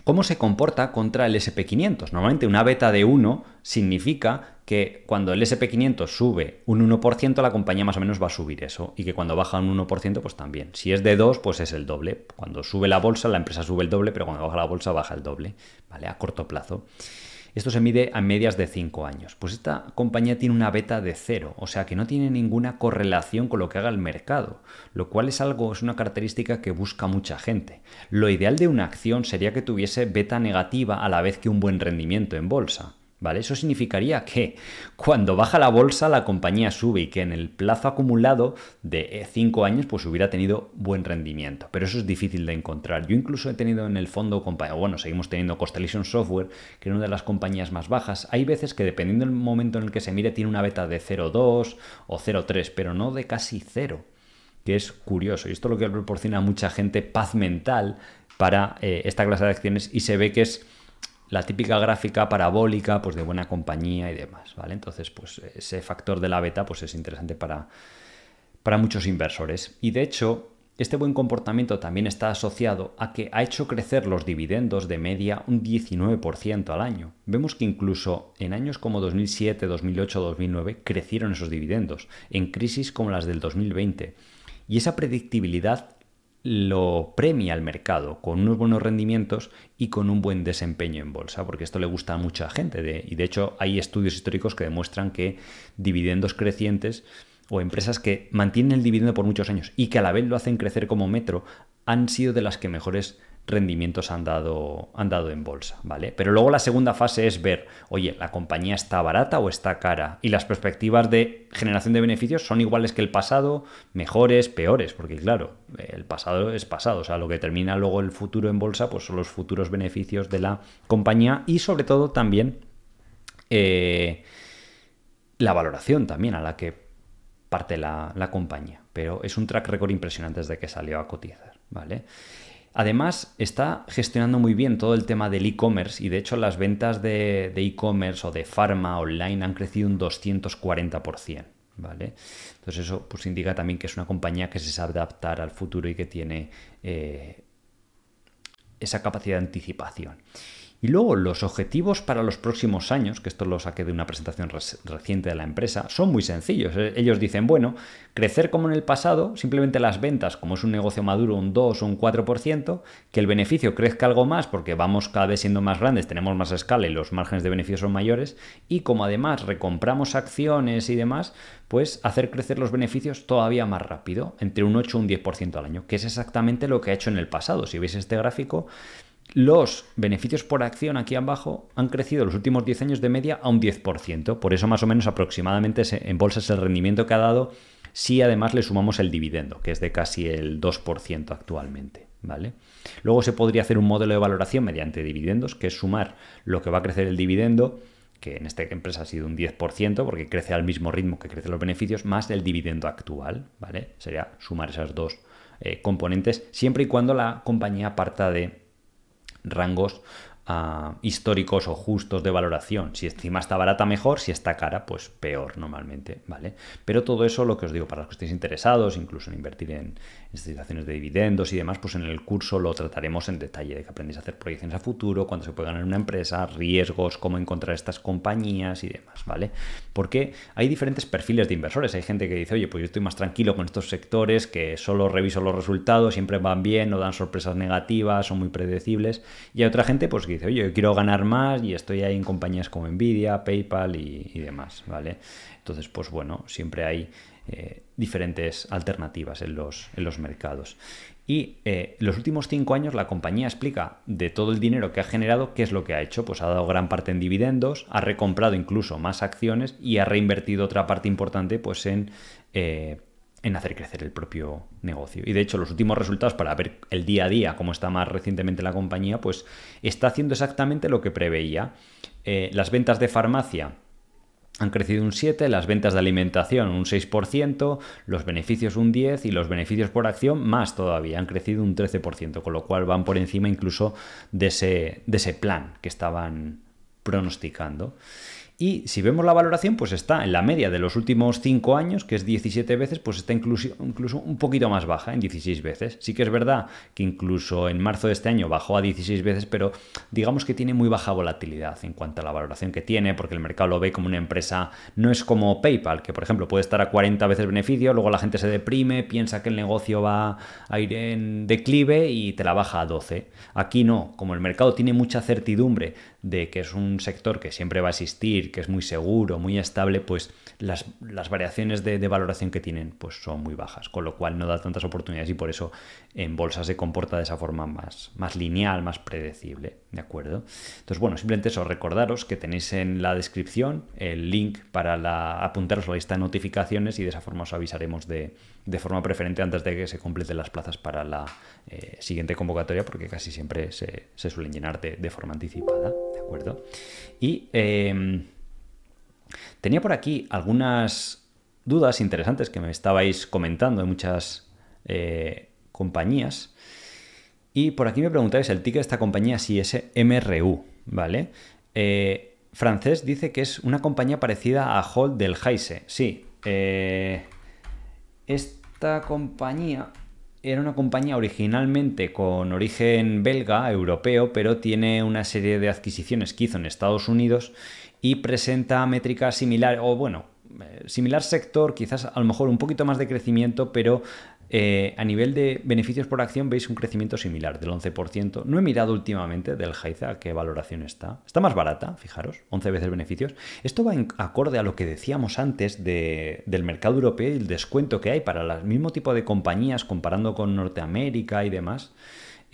cómo se comporta contra el SP500. Normalmente una beta de 1 significa que cuando el SP500 sube un 1%, la compañía más o menos va a subir eso. Y que cuando baja un 1%, pues también. Si es de 2, pues es el doble. Cuando sube la bolsa, la empresa sube el doble, pero cuando baja la bolsa, baja el doble. ¿Vale? A corto plazo. Esto se mide a medias de 5 años. Pues esta compañía tiene una beta de cero, o sea que no tiene ninguna correlación con lo que haga el mercado, lo cual es algo, es una característica que busca mucha gente. Lo ideal de una acción sería que tuviese beta negativa a la vez que un buen rendimiento en bolsa. ¿Vale? Eso significaría que cuando baja la bolsa la compañía sube y que en el plazo acumulado de 5 años pues hubiera tenido buen rendimiento. Pero eso es difícil de encontrar. Yo incluso he tenido en el fondo, bueno, seguimos teniendo Constellation Software, que es una de las compañías más bajas. Hay veces que dependiendo del momento en el que se mire tiene una beta de 0,2 o 0,3, pero no de casi 0 que es curioso. Y esto es lo que proporciona a mucha gente paz mental para eh, esta clase de acciones y se ve que es la típica gráfica parabólica, pues de buena compañía y demás, ¿vale? Entonces, pues ese factor de la beta, pues es interesante para, para muchos inversores. Y de hecho, este buen comportamiento también está asociado a que ha hecho crecer los dividendos de media un 19% al año. Vemos que incluso en años como 2007, 2008, 2009 crecieron esos dividendos, en crisis como las del 2020. Y esa predictibilidad lo premia al mercado con unos buenos rendimientos y con un buen desempeño en bolsa, porque esto le gusta a mucha gente. y de hecho hay estudios históricos que demuestran que dividendos crecientes o empresas que mantienen el dividendo por muchos años y que a la vez lo hacen crecer como metro han sido de las que mejores rendimientos han dado, han dado en bolsa, ¿vale? Pero luego la segunda fase es ver, oye, ¿la compañía está barata o está cara? Y las perspectivas de generación de beneficios son iguales que el pasado, mejores, peores, porque claro, el pasado es pasado, o sea, lo que termina luego el futuro en bolsa, pues son los futuros beneficios de la compañía y sobre todo también eh, la valoración también a la que parte la, la compañía. Pero es un track record impresionante desde que salió a cotizar, ¿vale? Además, está gestionando muy bien todo el tema del e-commerce y de hecho las ventas de e-commerce o de pharma online han crecido un 240%. ¿Vale? Entonces eso pues indica también que es una compañía que se sabe adaptar al futuro y que tiene eh, esa capacidad de anticipación. Y luego los objetivos para los próximos años, que esto lo saqué de una presentación reciente de la empresa, son muy sencillos. Eh, ellos dicen, bueno, crecer como en el pasado, simplemente las ventas, como es un negocio maduro, un 2 o un 4%, que el beneficio crezca algo más porque vamos cada vez siendo más grandes, tenemos más escala y los márgenes de beneficio son mayores, y como además recompramos acciones y demás, pues hacer crecer los beneficios todavía más rápido, entre un 8 y un 10% al año, que es exactamente lo que ha hecho en el pasado. Si veis este gráfico, los beneficios por acción aquí abajo han crecido los últimos 10 años de media a un 10%. Por eso más o menos aproximadamente en bolsa es el rendimiento que ha dado si además le sumamos el dividendo, que es de casi el 2% actualmente. ¿vale? Luego se podría hacer un modelo de valoración mediante dividendos, que es sumar lo que va a crecer el dividendo, que en esta empresa ha sido un 10%, porque crece al mismo ritmo que crecen los beneficios, más el dividendo actual. ¿vale? Sería sumar esas dos eh, componentes, siempre y cuando la compañía parta de rangos históricos o justos de valoración. Si encima está barata, mejor. Si está cara, pues peor normalmente, ¿vale? Pero todo eso, lo que os digo, para los que estéis interesados, incluso en invertir en, situaciones de dividendos y demás, pues en el curso lo trataremos en detalle, de que aprendéis a hacer proyecciones a futuro, cuándo se puede ganar una empresa, riesgos, cómo encontrar estas compañías y demás, ¿vale? Porque hay diferentes perfiles de inversores. Hay gente que dice, oye, pues yo estoy más tranquilo con estos sectores, que solo reviso los resultados, siempre van bien, no dan sorpresas negativas, son muy predecibles. Y hay otra gente, pues que dice, oye, yo quiero ganar más y estoy ahí en compañías como Nvidia, PayPal y, demás, ¿vale? Entonces, pues bueno, siempre hay eh, diferentes alternativas en los, en los mercados. Y eh, los últimos cinco años la compañía explica de todo el dinero que ha generado qué es lo que ha hecho. Pues ha dado gran parte en dividendos, ha recomprado incluso más acciones y ha reinvertido otra parte importante pues en eh, en hacer crecer el propio negocio. Y de hecho, los últimos resultados para ver el día a día, cómo está más recientemente la compañía, pues está haciendo exactamente lo que preveía. Eh, las ventas de farmacia han crecido un 7, las ventas de alimentación un 6%, los beneficios un 10 y los beneficios por acción más todavía, han crecido un 13%, con lo cual van por encima incluso de ese, de ese plan que estaban pronosticando. Y si vemos la valoración, pues está en la media de los últimos 5 años, que es 17 veces, pues está incluso, incluso un poquito más baja, en 16 veces. Sí que es verdad que incluso en marzo de este año bajó a 16 veces, pero digamos que tiene muy baja volatilidad en cuanto a la valoración que tiene, porque el mercado lo ve como una empresa, no es como PayPal, que por ejemplo puede estar a 40 veces beneficio, luego la gente se deprime, piensa que el negocio va a ir en declive y te la baja a 12. Aquí no, como el mercado tiene mucha certidumbre de que es un sector que siempre va a existir, que es muy seguro, muy estable, pues las, variaciones de, valoración que tienen pues son muy bajas, con lo cual no da tantas oportunidades y por eso en bolsa se comporta de esa forma más, más lineal, más predecible, ¿de acuerdo? Entonces, bueno, simplemente eso, recordaros que tenéis en la descripción el link para apuntaros a la lista de notificaciones y de esa forma os avisaremos de, forma preferente antes de que se completen las plazas para la eh, siguiente convocatoria, porque casi siempre se, suelen llenar de forma anticipada. ¿de acuerdo? Y em, tenía por aquí algunas dudas interesantes que me estabais comentando de muchas eh, compañías. Y por aquí me preguntáis el ticket de esta compañía si es MRU, ¿vale? Eh, francés dice que es una compañía parecida a Hold del Heise. Sí, eh, esta compañía era una compañía originalmente con origen belga, europeo, pero tiene una serie de adquisiciones que hizo en Estados Unidos y presenta métricas similares, o bueno, eh, similar sector, quizás a lo mejor un poquito más de crecimiento, pero eh, a nivel de beneficios por acción veis un crecimiento similar del 11%. No he mirado últimamente del Haiza a qué valoración está. Está más barata, fijaros, 11 veces beneficios. Esto va en acorde a lo que decíamos antes del mercado europeo y el descuento que hay para el mismo tipo de compañías comparando con Norteamérica y demás.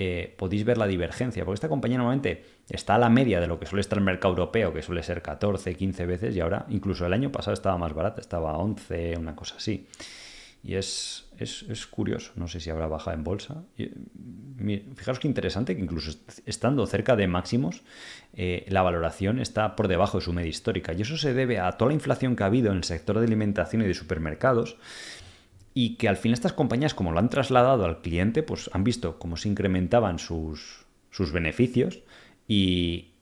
Eh, podéis ver la divergencia, porque esta compañía normalmente está a la media de lo que suele estar el mercado europeo, que suele ser 14, 15 veces, y ahora incluso el año pasado estaba más barata, estaba 11, una cosa así. Y es, es, curioso, no sé si habrá bajado en bolsa. fijaros qué interesante que incluso estando cerca de máximos, eh, la valoración está por debajo de su media histórica. Y eso se debe a toda la inflación que ha habido en el sector de alimentación y de supermercados. Y que al fin estas compañías, como lo han trasladado al cliente, pues han visto cómo se incrementaban sus, sus beneficios y,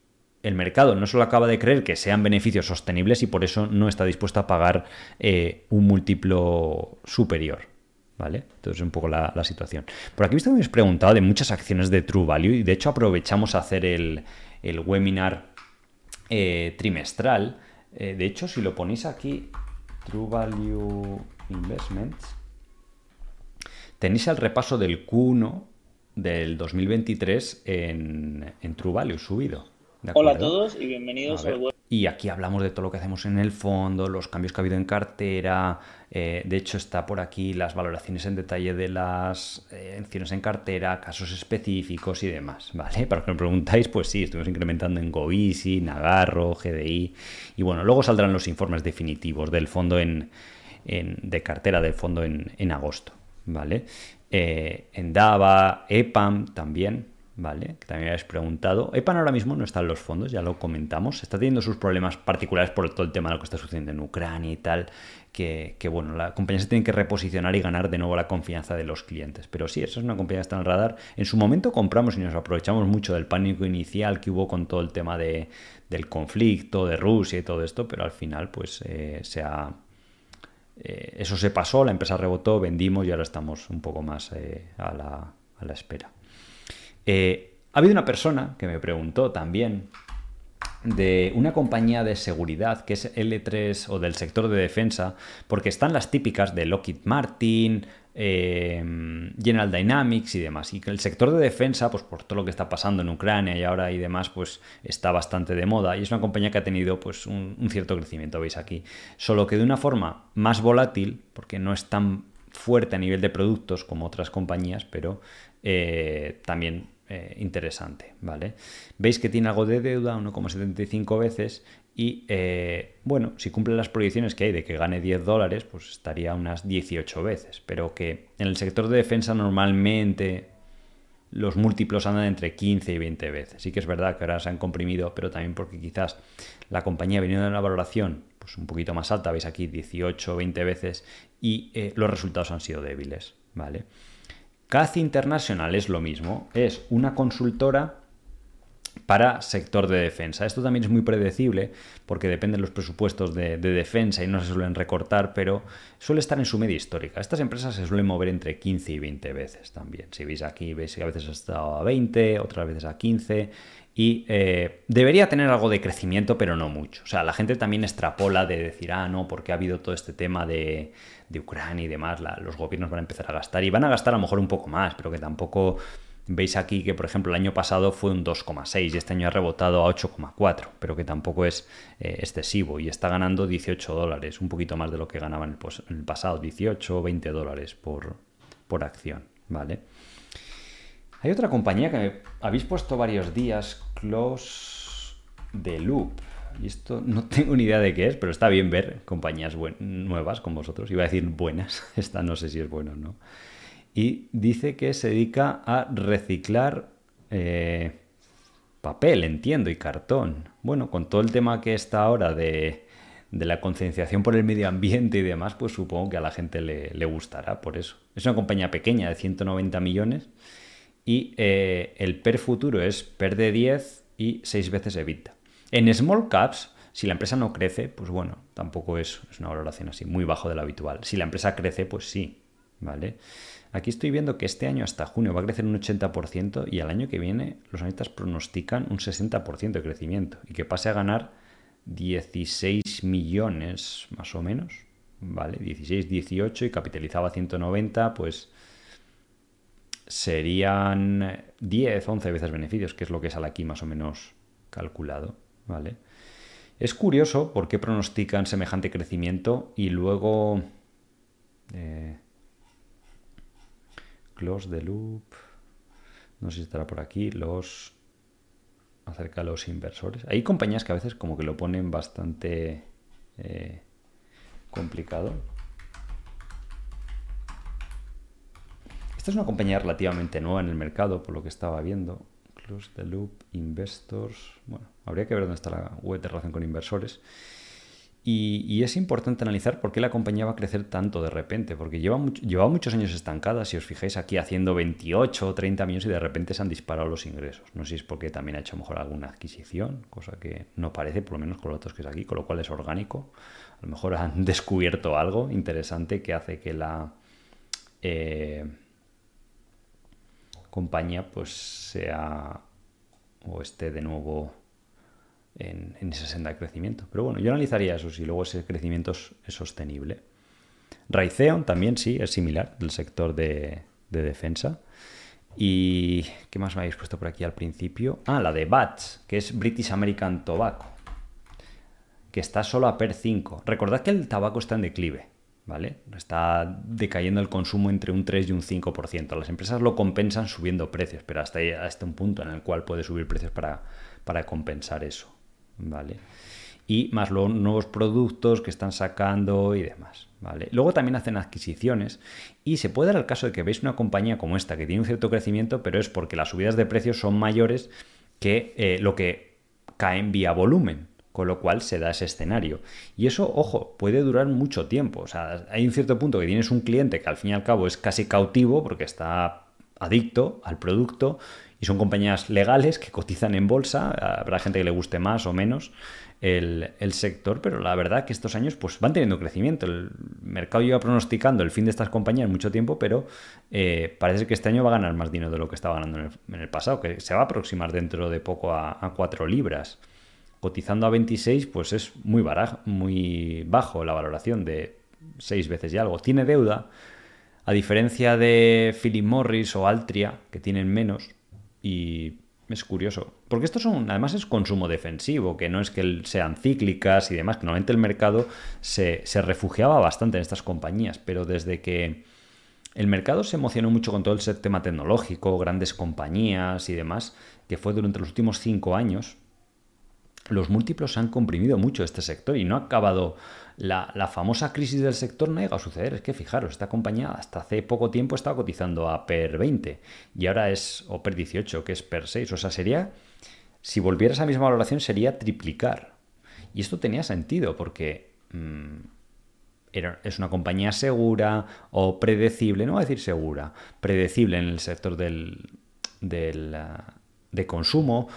el mercado no solo acaba de creer que sean beneficios sostenibles y por eso no está dispuesto a pagar eh, un múltiplo superior. ¿Vale? Entonces es un poco la, situación. Por aquí me habéis preguntado de muchas acciones de True Value y de hecho aprovechamos a hacer el, webinar eh, trimestral. Eh, de hecho, si lo ponéis aquí, True Value Investments, tenéis el repaso del Q1 del 2023 en, en True Value subido. Hola a todos y bienvenidos al web. Y aquí hablamos de todo lo que hacemos en el fondo, los cambios que ha habido en cartera. Eh, de hecho, está por aquí las valoraciones en detalle de las eh, acciones en cartera, casos específicos y demás. ¿Vale? Para que me preguntáis, pues sí, estuvimos incrementando en Govisi, Nagarro, GDI. Y bueno, luego saldrán los informes definitivos del fondo en, de cartera del fondo en, agosto. ¿Vale? Eh, en DAVA, EPAM también, ¿vale? Que también habéis preguntado. EPAN ahora mismo no está en los fondos, ya lo comentamos. Está teniendo sus problemas particulares por todo el tema de lo que está sucediendo en Ucrania y tal. Que, bueno, la compañía se tiene que reposicionar y ganar de nuevo la confianza de los clientes. Pero sí, eso es una compañía que está en el radar. En su momento compramos y nos aprovechamos mucho del pánico inicial que hubo con todo el tema de, del conflicto, de Rusia y todo esto, pero al final, pues eh, se ha. Eh, eso se pasó, la empresa rebotó, vendimos y ahora estamos un poco más eh, a, la, a la espera. Eh, ha habido una persona que me preguntó también de una compañía de seguridad que es L3 o del sector de defensa, porque están las típicas de Lockheed Martin, eh, General Dynamics y demás. Y que el sector de defensa, pues por todo lo que está pasando en Ucrania y ahora y demás, pues está bastante de moda. Y es una compañía que ha tenido pues un, cierto crecimiento, veis aquí. Solo que de una forma más volátil, porque no es tan fuerte a nivel de productos como otras compañías, pero eh, también eh, interesante, ¿vale? Veis que tiene algo de deuda, 1,75 veces, y eh, bueno, si cumple las proyecciones que hay de que gane 10 dólares, pues estaría unas 18 veces, pero que en el sector de defensa normalmente los múltiplos andan entre 15 y 20 veces. Sí que es verdad que ahora se han comprimido, pero también porque quizás la compañía ha venido de una valoración pues un poquito más alta, veis aquí 18 o 20 veces, y los resultados han sido débiles, ¿vale? CAC International es lo mismo, es una consultora para sector de defensa. Esto también es muy predecible porque depende de los presupuestos de, defensa y no se suelen recortar, pero suele estar en su media histórica. Estas empresas se suelen mover entre 15 y 20 veces también. Si veis aquí, veis que a veces ha estado a 20, otras veces a 15 y eh, debería tener algo de crecimiento, pero no mucho. O sea, la gente también extrapola de decir, ah, no, porque ha habido todo este tema de, Ucrania y demás, los gobiernos van a empezar a gastar y van a gastar a lo mejor un poco más, pero que tampoco veis aquí que, por ejemplo, el año pasado fue un 2,6 y este año ha rebotado a 8,4, pero que tampoco es eh, excesivo y está ganando 18 dólares, un poquito más de lo que ganaba en el, pasado, 18 o 20 dólares por, por acción, ¿vale? Hay otra compañía que habéis puesto varios días, Close the Loop. Y esto no tengo ni idea de qué es, pero está bien ver compañías nuevas con vosotros. Iba a decir buenas, esta no sé si es buena o no. Y dice que se dedica a reciclar eh, papel, entiendo, y cartón. Bueno, con todo el tema que está ahora de, la concienciación por el medio ambiente y demás, pues supongo que a la gente le, le gustará por eso. Es una compañía pequeña de 190 millones y eh, el PER futuro es PER de 10 y 6 veces EBITDA. En small caps, si la empresa no crece, pues bueno, tampoco es, es una valoración así, muy bajo de lo habitual. Si la empresa crece, pues sí, ¿vale? Aquí estoy viendo que este año hasta junio va a crecer un 80% y al año que viene los analistas pronostican un 60% de crecimiento y que pase a ganar 16 millones más o menos, ¿vale? 16, 18 y capitalizaba 190, pues serían 10, 11 veces beneficios, que es lo que sale aquí más o menos calculado, ¿vale? Es curioso por qué pronostican semejante crecimiento y luego... Eh, close the loop. No sé si estará por aquí. Los acerca de los inversores. Hay compañías que a veces como que lo ponen bastante eh, complicado. Esta es una compañía relativamente nueva en el mercado, por lo que estaba viendo. Close the Loop, Investors. Bueno, habría que ver dónde está la web de relación con inversores. Y, es importante analizar por qué la compañía va a crecer tanto de repente, porque lleva, lleva muchos años estancada, si os fijáis aquí haciendo 28 o 30 millones y de repente se han disparado los ingresos. No sé si es porque también ha hecho mejor alguna adquisición, cosa que no parece, por lo menos con los datos que es aquí, con lo cual es orgánico. A lo mejor han descubierto algo interesante que hace que la eh, compañía pues sea o esté de nuevo en, esa senda de crecimiento. Pero bueno, yo analizaría eso si luego ese crecimiento es, sostenible. Raytheon también sí, es similar del sector de, defensa. ¿Y qué más me habéis puesto por aquí al principio? Ah, la de BATS, que es British American Tobacco, que está solo a PER 5. Recordad que el tabaco está en declive, ¿vale? Está decayendo el consumo entre un 3 y un 5%. Las empresas lo compensan subiendo precios, pero hasta, hasta un punto en el cual puede subir precios para, para compensar eso. ¿Vale? Y más los nuevos productos que están sacando y demás, ¿vale? Luego también hacen adquisiciones y se puede dar el caso de que veis una compañía como esta que tiene un cierto crecimiento, pero es porque las subidas de precios son mayores que eh, lo que caen vía volumen, con lo cual se da ese escenario. Y eso, ojo, puede durar mucho tiempo. O sea, hay un cierto punto que tienes un cliente que al fin y al cabo es casi cautivo porque está adicto al producto y son compañías legales que cotizan en bolsa. Habrá gente que le guste más o menos el, sector, pero la verdad que estos años pues, van teniendo crecimiento. El mercado lleva pronosticando el fin de estas compañías mucho tiempo, pero eh, parece que este año va a ganar más dinero de lo que estaba ganando en el, pasado, que se va a aproximar dentro de poco a, a 4 libras. Cotizando a 26, pues es muy, muy bajo la valoración de 6 veces y algo. Tiene deuda, a diferencia de Philip Morris o Altria, que tienen menos, y es curioso. Porque esto son, además es consumo defensivo, que no es que sean cíclicas y demás, normalmente el mercado se, refugiaba bastante en estas compañías, pero desde que el mercado se emocionó mucho con todo el tema tecnológico, grandes compañías y demás, que fue durante los últimos cinco años, los múltiplos han comprimido mucho este sector y no ha acabado la, famosa crisis del sector no llega a suceder. Es que fijaros, esta compañía hasta hace poco tiempo estaba cotizando a PER 20 y ahora es, o PER 18, que es PER 6. O sea, sería, si volviera esa misma valoración, sería triplicar. Y esto tenía sentido porque mm, es una compañía segura o predecible, no voy a decir segura, predecible en el sector del, del ah, de consumo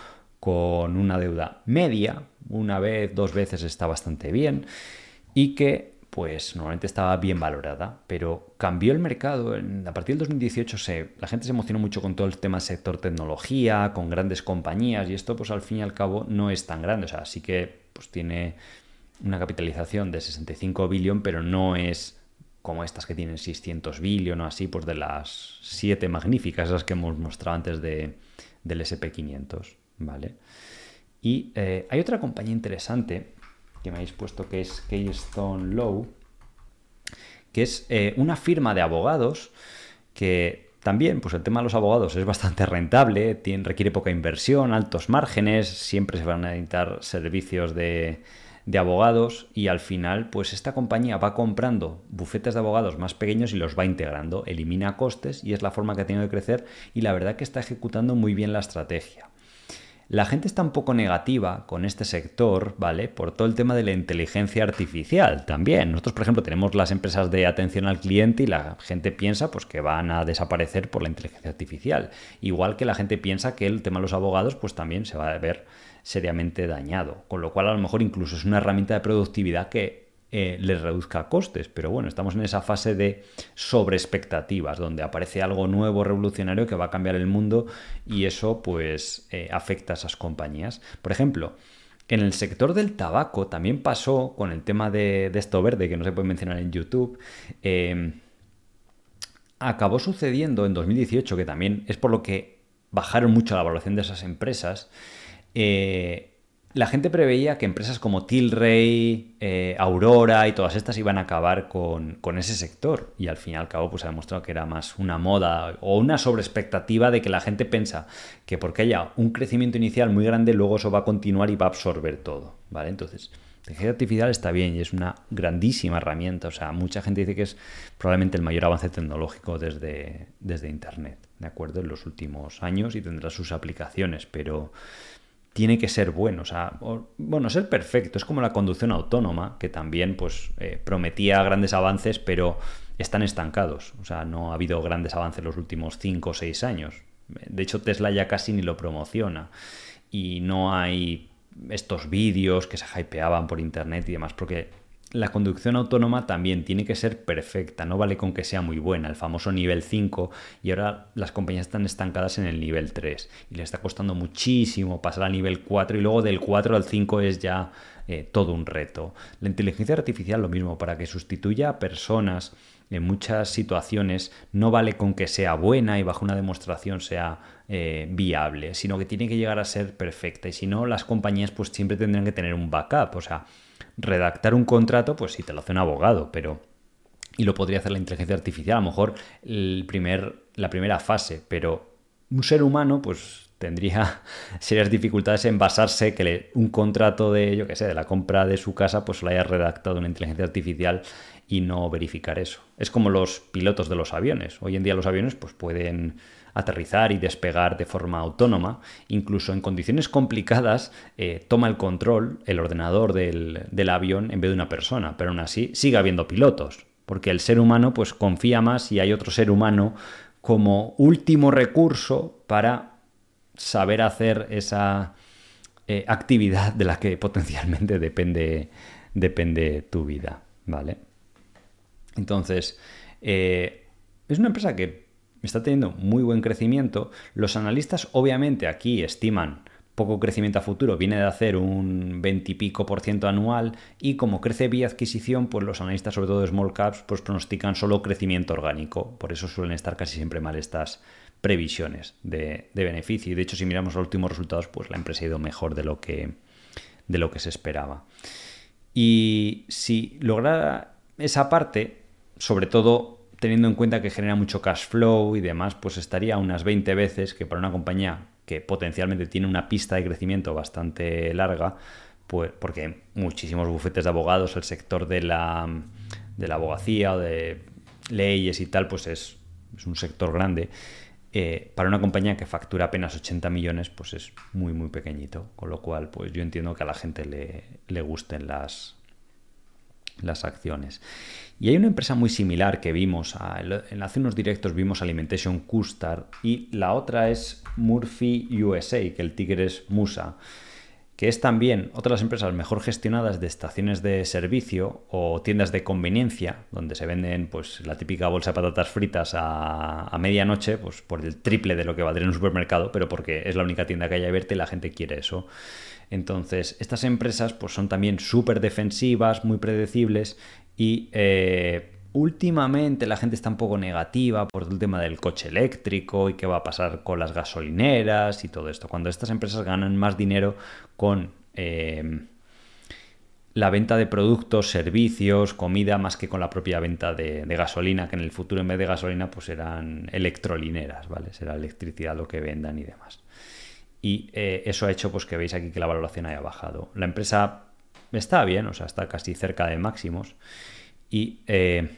con una deuda media, una vez, dos veces está bastante bien, y que pues normalmente estaba bien valorada, pero cambió el mercado. A partir del 2018 se, la gente se emocionó mucho con todo el tema sector tecnología, con grandes compañías, y esto pues al fin y al cabo no es tan grande. O sea, sí que pues tiene una capitalización de 65 billón, pero no es como estas que tienen 600 billón o así, pues de las siete magníficas, esas que hemos mostrado antes de, del SP500. ¿Vale? Y eh, hay otra compañía interesante que me habéis puesto que es Keystone Low, que es eh, una firma de abogados que también, pues el tema de los abogados es bastante rentable, tiene, requiere poca inversión, altos márgenes, siempre se van a necesitar servicios de, de abogados y al final, pues esta compañía va comprando bufetes de abogados más pequeños y los va integrando, elimina costes y es la forma que ha tenido de crecer y la verdad que está ejecutando muy bien la estrategia. La gente está un poco negativa con este sector, ¿vale? Por todo el tema de la inteligencia artificial también. Nosotros, por ejemplo, tenemos las empresas de atención al cliente y la gente piensa pues, que van a desaparecer por la inteligencia artificial. Igual que la gente piensa que el tema de los abogados pues también se va a ver seriamente dañado. Con lo cual, a lo mejor incluso es una herramienta de productividad que eh, les reduzca costes. Pero bueno, estamos en esa fase de sobre expectativas, donde aparece algo nuevo, revolucionario, que va a cambiar el mundo y eso pues eh, afecta a esas compañías. Por ejemplo, En el sector del tabaco también pasó con el tema de, esto verde, que no se puede mencionar en YouTube. Eh, acabó sucediendo en 2018, que también es por lo que bajaron mucho la valoración de esas empresas. Eh, la gente preveía que empresas como Tilray, eh, Aurora y todas estas iban a acabar con, ese sector. Y al fin y al cabo, pues ha demostrado que era más una moda o una sobreexpectativa de que la gente piensa que porque haya un crecimiento inicial muy grande, luego eso va a continuar y va a absorber todo. ¿Vale? Entonces, inteligencia artificial está bien y es una grandísima herramienta. O sea, mucha gente dice que es probablemente el mayor avance tecnológico desde, desde Internet, ¿de acuerdo? En los últimos años y tendrá sus aplicaciones, pero tiene que ser bueno, o sea, bueno, ser perfecto. Es como la conducción autónoma, que también pues eh, prometía grandes avances, pero están estancados. O sea, no ha habido grandes avances los últimos 5 o 6 años. De hecho, Tesla ya casi ni lo promociona. Y no hay estos vídeos que se hypeaban por internet y demás, porque la conducción autónoma también tiene que ser perfecta, no vale con que sea muy buena, el famoso nivel 5, y ahora las compañías están estancadas en el nivel 3 y le está costando muchísimo pasar al nivel 4 y luego del 4 al 5 es ya eh, todo un reto. La inteligencia artificial lo mismo, para que sustituya a personas en muchas situaciones no vale con que sea buena y bajo una demostración sea eh, viable, sino que tiene que llegar a ser perfecta y si no las compañías pues siempre tendrán que tener un backup, o sea, redactar un contrato, pues sí, te lo hace un abogado, pero... Y lo podría hacer la inteligencia artificial, a lo mejor el primer, la primera fase, pero un ser humano, pues tendría serias dificultades en basarse que un contrato de, yo qué sé, de la compra de su casa, pues lo haya redactado una inteligencia artificial y no verificar eso. Es como los pilotos de los aviones. Hoy en día los aviones pues pueden aterrizar y despegar de forma autónoma, incluso en condiciones complicadas, eh, toma el control el ordenador del, avión en vez de una persona, pero aún así sigue habiendo pilotos, porque el ser humano pues confía más y hay otro ser humano como último recurso para saber hacer esa eh, actividad de la que potencialmente depende, depende tu vida, ¿vale? Entonces, eh, es una empresa que está teniendo muy buen crecimiento. Los analistas obviamente aquí estiman poco crecimiento a futuro, viene de hacer un 20 y pico por ciento anual y como crece vía adquisición, pues los analistas, sobre todo de small caps, pues pronostican solo crecimiento orgánico. Por eso suelen estar casi siempre mal estas previsiones de, beneficio. Y de hecho, si miramos los últimos resultados, pues la empresa ha ido mejor de lo que, de lo que se esperaba. Y si lograra esa parte, sobre todo teniendo en cuenta que genera mucho cash flow y demás, pues estaría unas 20 veces que para una compañía que potencialmente tiene una pista de crecimiento bastante larga, pues porque muchísimos bufetes de abogados, el sector de la, de la abogacía de leyes y tal, pues es, un sector grande. Eh, para una compañía que factura apenas 80 millones, pues es muy, muy pequeñito. Con lo cual, pues yo entiendo que a la gente le, le gusten las, las acciones. Y hay una empresa muy similar que vimos, en hace unos directos vimos Alimentation Custard y la otra es Murphy USA, que el tigre es Musa, que es también otra de las empresas mejor gestionadas de estaciones de servicio o tiendas de conveniencia, donde se venden pues la típica bolsa de patatas fritas a, a medianoche, pues por el triple de lo que valdría en un supermercado, pero porque es la única tienda que hay abierta y la gente quiere eso. Entonces, estas empresas pues, son también súper defensivas, muy predecibles y eh, últimamente la gente está un poco negativa por el tema del coche eléctrico y qué va a pasar con las gasolineras y todo esto. Cuando estas empresas ganan más dinero con eh, la venta de productos, servicios, comida, más que con la propia venta de, gasolina, que en el futuro en vez de gasolina pues serán electrolineras, ¿vale? Será electricidad lo que vendan y demás y eh, eso ha hecho pues, que veis aquí que la valoración haya bajado. La empresa está bien, o sea, está casi cerca de máximos. Y eh,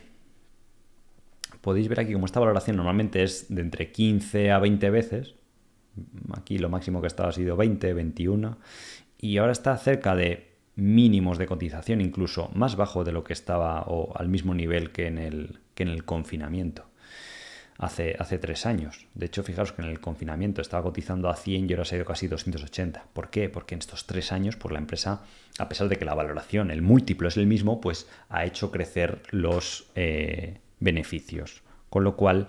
podéis ver aquí como esta valoración normalmente es de entre 15 a 20 veces. Aquí lo máximo que ha estado ha sido 20, 21 y ahora está cerca de mínimos de cotización, incluso más bajo de lo que estaba o al mismo nivel que en el, que en el confinamiento hace, hace tres años. De hecho, fijaros que en el confinamiento estaba cotizando a 100 y ahora se ha ido casi 280. ¿Por qué? Porque en estos tres años, por la empresa, a pesar de que la valoración, el múltiplo es el mismo, pues ha hecho crecer los eh, beneficios. Con lo cual,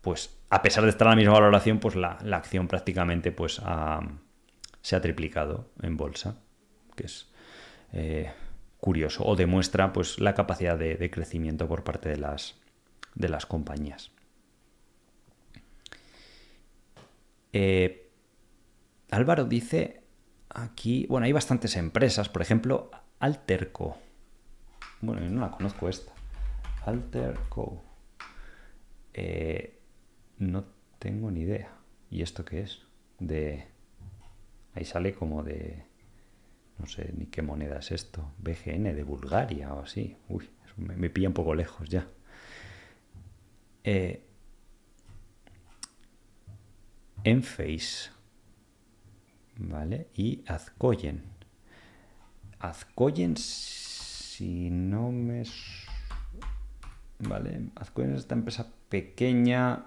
pues a pesar de estar a la misma valoración, pues la, acción prácticamente pues se ha triplicado en bolsa, que es eh, curioso, o demuestra pues, la capacidad de, crecimiento por parte de las, de las compañías. Eh, Álvaro dice aquí, bueno, hay bastantes empresas, por ejemplo, Alterco. Bueno, yo no la conozco esta. Alterco. Eh, no tengo ni idea. ¿Y esto qué es? De... Ahí sale como de... No sé ni qué moneda es esto. BGN de Bulgaria o así. Uy, me, pilla un poco lejos ya. Eh, Enface. ¿Vale? Y Azcoyen. Azcoyen, si no me... Vale, Azcoyen es esta empresa pequeña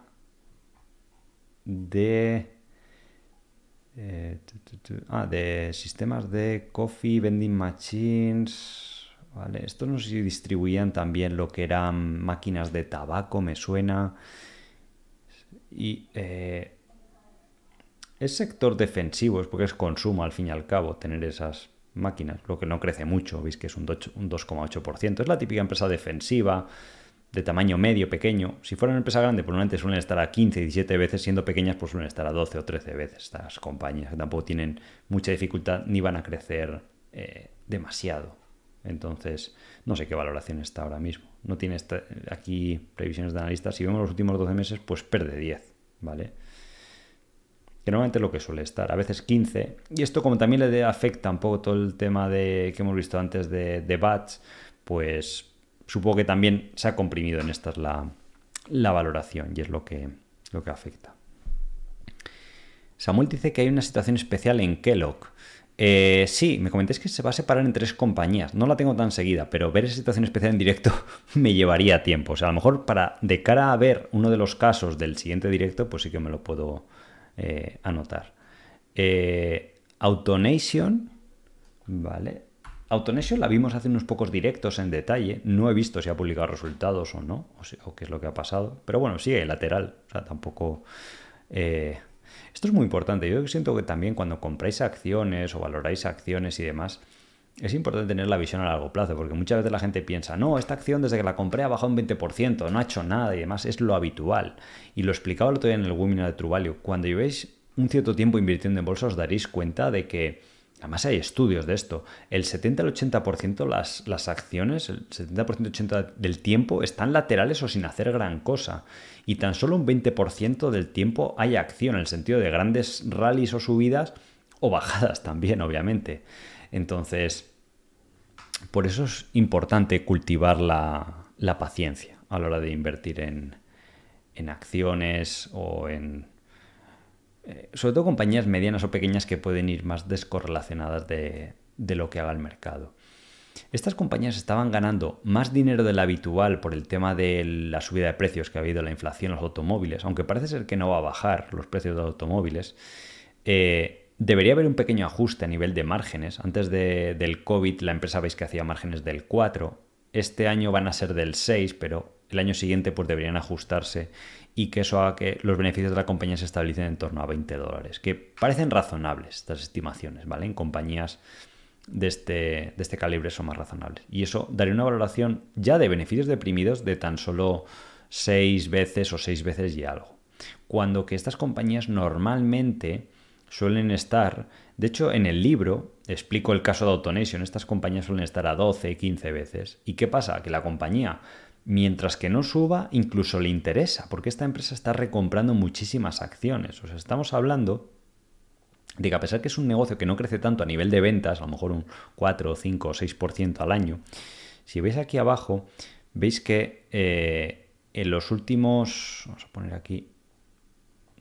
de... Eh, ah, de sistemas de coffee, vending machines. Vale, esto no sé si distribuían también lo que eran máquinas de tabaco, me suena. Y eh, es sector defensivo, es porque es consumo al fin y al cabo tener esas máquinas, lo que no crece mucho, veis que es un 2,8%. Es la típica empresa defensiva de tamaño medio, pequeño. Si fuera una empresa grande, probablemente suelen estar a 15, 17 veces, siendo pequeñas, pues suelen estar a 12 o 13 veces estas compañías, que tampoco tienen mucha dificultad ni van a crecer eh, demasiado. Entonces, no sé qué valoración está ahora mismo. No tiene aquí previsiones de analistas. Si vemos los últimos 12 meses, pues pierde 10, ¿vale? Que normalmente es lo que suele estar, a veces 15. Y esto como también le afecta un poco todo el tema de, que hemos visto antes de, de BATS, pues supongo que también se ha comprimido en esta la, la valoración y es lo que, lo que afecta. Samuel dice que hay una situación especial en Kellogg. Eh, sí, me comentéis que se va a separar en tres compañías. No la tengo tan seguida, pero ver esa situación especial en directo me llevaría tiempo. O sea, a lo mejor para de cara a ver uno de los casos del siguiente directo, pues sí que me lo puedo eh, anotar. Eh, Autonation, ¿vale? Autonation la vimos hace unos pocos directos en detalle. No he visto si ha publicado resultados o no, o, qué es lo que ha pasado. Pero bueno, sigue lateral. O sea, tampoco. Eh, esto es muy importante. Yo siento que también cuando compráis acciones o valoráis acciones y demás, es importante tener la visión a largo plazo, porque muchas veces la gente piensa, no, esta acción desde que la compré ha bajado un 20%, no ha hecho nada y demás, es lo habitual. Y lo explicaba el otro día en el webinar de Truvalio. Cuando llevéis un cierto tiempo invirtiendo en bolsa, os daréis cuenta de que Además hay estudios de esto. El 70 al 80% las, las acciones, el 70% del tiempo están laterales o sin hacer gran cosa. Y tan solo un 20% del tiempo hay acción, en el sentido de grandes rallies o subidas o bajadas también, obviamente. Entonces, por eso es importante cultivar la, la paciencia a la hora de invertir en, en acciones o en eh, sobre todo compañías medianas o pequeñas que pueden ir más descorrelacionadas de, lo que haga el mercado. Estas compañías estaban ganando más dinero del habitual por el tema de la subida de precios que ha habido la inflación los automóviles, aunque parece ser que no va a bajar los precios de los automóviles. Eh, debería haber un pequeño ajuste a nivel de márgenes. Antes del COVID la empresa veis que hacía márgenes del 4. Este año van a ser del 6, pero el año siguiente pues deberían ajustarse y que eso haga que los beneficios de la compañía se estabilicen en torno a 20 dólares, que parecen razonables estas estimaciones, ¿vale? En compañías de este, de este calibre son más razonables. Y eso daría una valoración ya de beneficios deprimidos de tan solo 6 veces o 6 veces y algo. Cuando que estas compañías normalmente suelen estar, de hecho en el libro explico el caso de Autonation, estas compañías suelen estar a 12, 15 veces. ¿Y qué pasa? Que la compañía mientras que no suba, incluso le interesa, porque esta empresa está recomprando muchísimas acciones. O sea, estamos hablando de que a pesar que es un negocio que no crece tanto a nivel de ventas, a lo mejor un 4, 5 o 6% al año, si veis aquí abajo, veis que eh, en los últimos, vamos a poner aquí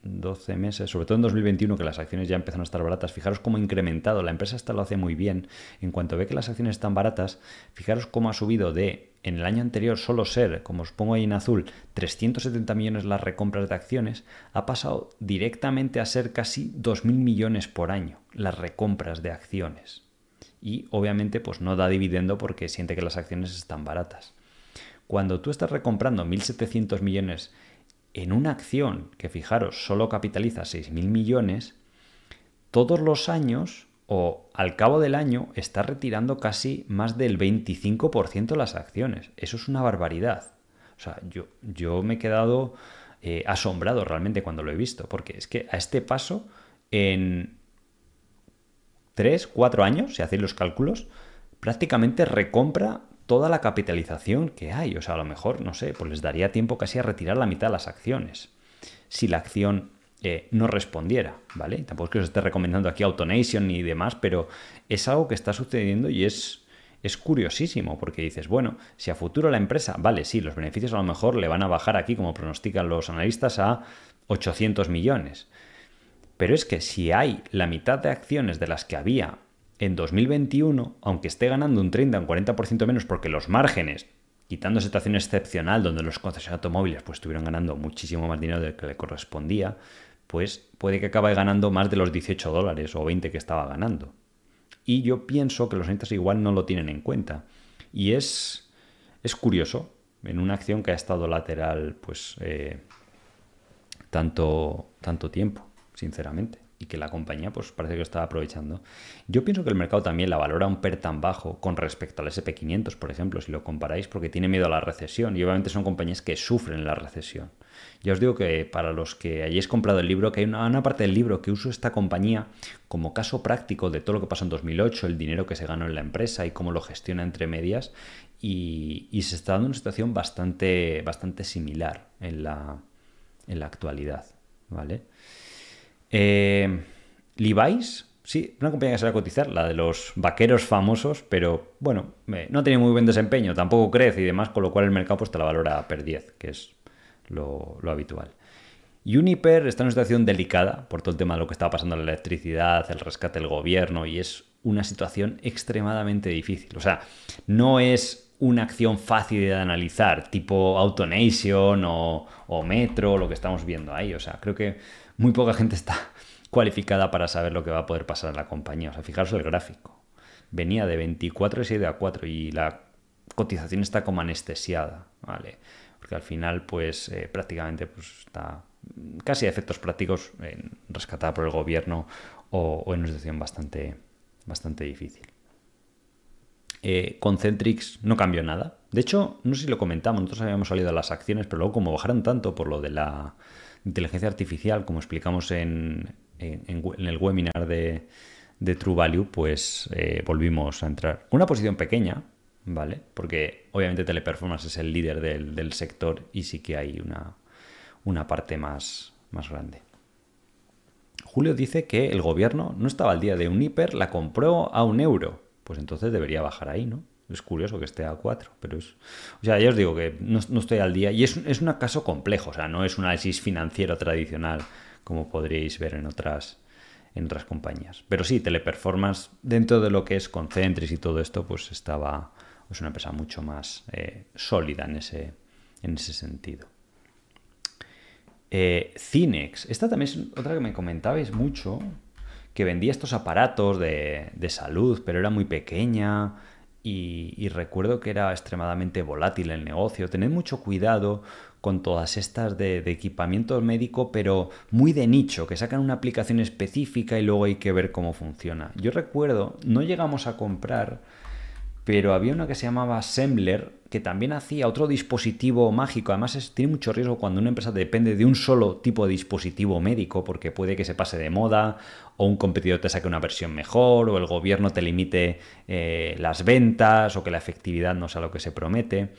12 meses, sobre todo en 2021 que las acciones ya empiezan a estar baratas, fijaros cómo ha incrementado, la empresa esta lo hace muy bien, en cuanto ve que las acciones están baratas, fijaros cómo ha subido de en el año anterior solo ser, como os pongo ahí en azul, 370 millones las recompras de acciones, ha pasado directamente a ser casi 2.000 millones por año las recompras de acciones. Y obviamente pues no da dividendo porque siente que las acciones están baratas. Cuando tú estás recomprando 1.700 millones en una acción que fijaros solo capitaliza 6.000 millones, todos los años o al cabo del año está retirando casi más del 25% de las acciones. Eso es una barbaridad. O sea, yo, yo me he quedado eh, asombrado realmente cuando lo he visto, porque es que a este paso, en 3, 4 años, si hacéis los cálculos, prácticamente recompra toda la capitalización que hay. O sea, a lo mejor, no sé, pues les daría tiempo casi a retirar la mitad de las acciones. Si la acción eh, no respondiera, ¿vale? Tampoco es que os esté recomendando aquí Autonation ni demás, pero es algo que está sucediendo y es, es curiosísimo, porque dices, bueno, si a futuro la empresa, vale, sí, los beneficios a lo mejor le van a bajar aquí, como pronostican los analistas, a 800 millones. Pero es que si hay la mitad de acciones de las que había en 2021, aunque esté ganando un 30 o un 40% menos porque los márgenes quitando situación excepcional donde los concesionarios automóviles pues estuvieron ganando muchísimo más dinero del que le correspondía, pues puede que acabe ganando más de los 18 dólares o 20 que estaba ganando. Y yo pienso que los analistas igual no lo tienen en cuenta. Y es, es curioso, en una acción que ha estado lateral pues eh, tanto, tanto tiempo, sinceramente y que la compañía pues parece que lo está aprovechando. Yo pienso que el mercado también la valora un PER tan bajo con respecto al SP500, por ejemplo, si lo comparáis, porque tiene miedo a la recesión y obviamente son compañías que sufren la recesión. Ya os digo que para los que hayáis comprado el libro, que hay una, parte del libro que uso esta compañía como caso práctico de todo lo que pasó en 2008, el dinero que se ganó en la empresa y cómo lo gestiona entre medias, y, se está dando una situación bastante, bastante similar en la, en la actualidad. ¿Vale? Eh, Levi's, sí, una compañía que va a cotizar, la de los vaqueros famosos, pero bueno, no tiene muy buen desempeño, tampoco crece y demás, con lo cual el mercado pues te la valora per 10, que es lo, habitual. Uniper está en una situación delicada por todo el tema de lo que estaba pasando en la electricidad, el rescate del gobierno y es una situación extremadamente difícil. O sea, no es una acción fácil de analizar, tipo Autonation o, o Metro, lo que estamos viendo ahí. O sea, creo que muy poca gente está cualificada para saber lo que va a poder pasar en la compañía. O sea, fijaros el gráfico. Venía de 24 y a 4 y la cotización está como anestesiada, ¿vale? Porque al final, pues eh, prácticamente pues, está casi a efectos prácticos rescatada por el gobierno o, en una situación bastante, bastante difícil. Eh, Concentrix no cambió nada. De hecho, no sé si lo comentamos, nosotros habíamos salido a las acciones, pero luego como bajaron tanto por lo de la inteligencia artificial, como explicamos en, el webinar de, True Value, pues eh, volvimos a entrar. Una posición pequeña, ¿vale? Porque obviamente Teleperformance es el líder del, sector y sí que hay una, una parte más, más grande. Julio dice que el gobierno no estaba al día de un hiper, la compró a un euro. Pues entonces debería bajar ahí, ¿no? Es curioso que esté a 4, pero es... O sea, ya os digo que no, estoy al día y es, es, un caso complejo, o sea, no es un análisis financiero tradicional como podríais ver en otras, en otras compañías. Pero sí, Teleperformance, dentro de lo que es Concentris y todo esto, pues estaba... Es una empresa mucho más eh, sólida en ese, en ese sentido. Eh, Cinex, esta también es otra que me comentabais mucho, que vendía estos aparatos de, de salud, pero era muy pequeña y, recuerdo que era extremadamente volátil el negocio. Tened mucho cuidado con todas estas de, de, equipamiento médico, pero muy de nicho, que sacan una aplicación específica y luego hay que ver cómo funciona. Yo recuerdo, no llegamos a comprar pero había una que se llamaba Assembler que también hacía otro dispositivo mágico. Además, tiene mucho riesgo cuando una empresa depende de un solo tipo de dispositivo médico, porque puede que se pase de moda, o un competidor te saque una versión mejor, o el gobierno te limite eh, las ventas, o que la efectividad no sea lo que se promete.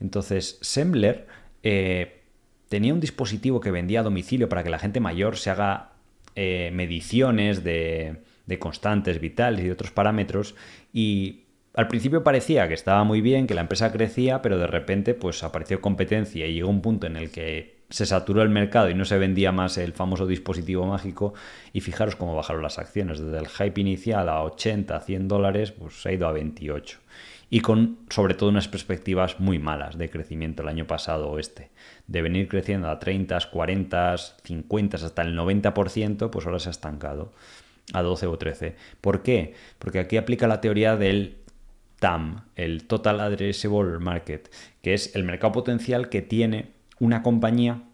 Entonces, Assembler eh, tenía un dispositivo que vendía a domicilio para que la gente mayor se haga eh, mediciones de, de constantes vitales y de otros parámetros, y al principio parecía que estaba muy bien, que la empresa crecía, pero de repente pues apareció competencia y llegó un punto en el que se saturó el mercado y no se vendía más el famoso dispositivo mágico y fijaros cómo bajaron las acciones. Desde el hype inicial a 80, 100 dólares, pues se ha ido a 28. Y con sobre todo unas perspectivas muy malas de crecimiento el año pasado o este. De venir creciendo a 30, 40, 50, hasta el 90%, pues ahora se ha estancado a 12 o 13. ¿Por qué? Porque aquí aplica la teoría del TAM, el Total Addressable Market, que es el mercado potencial que tiene una compañía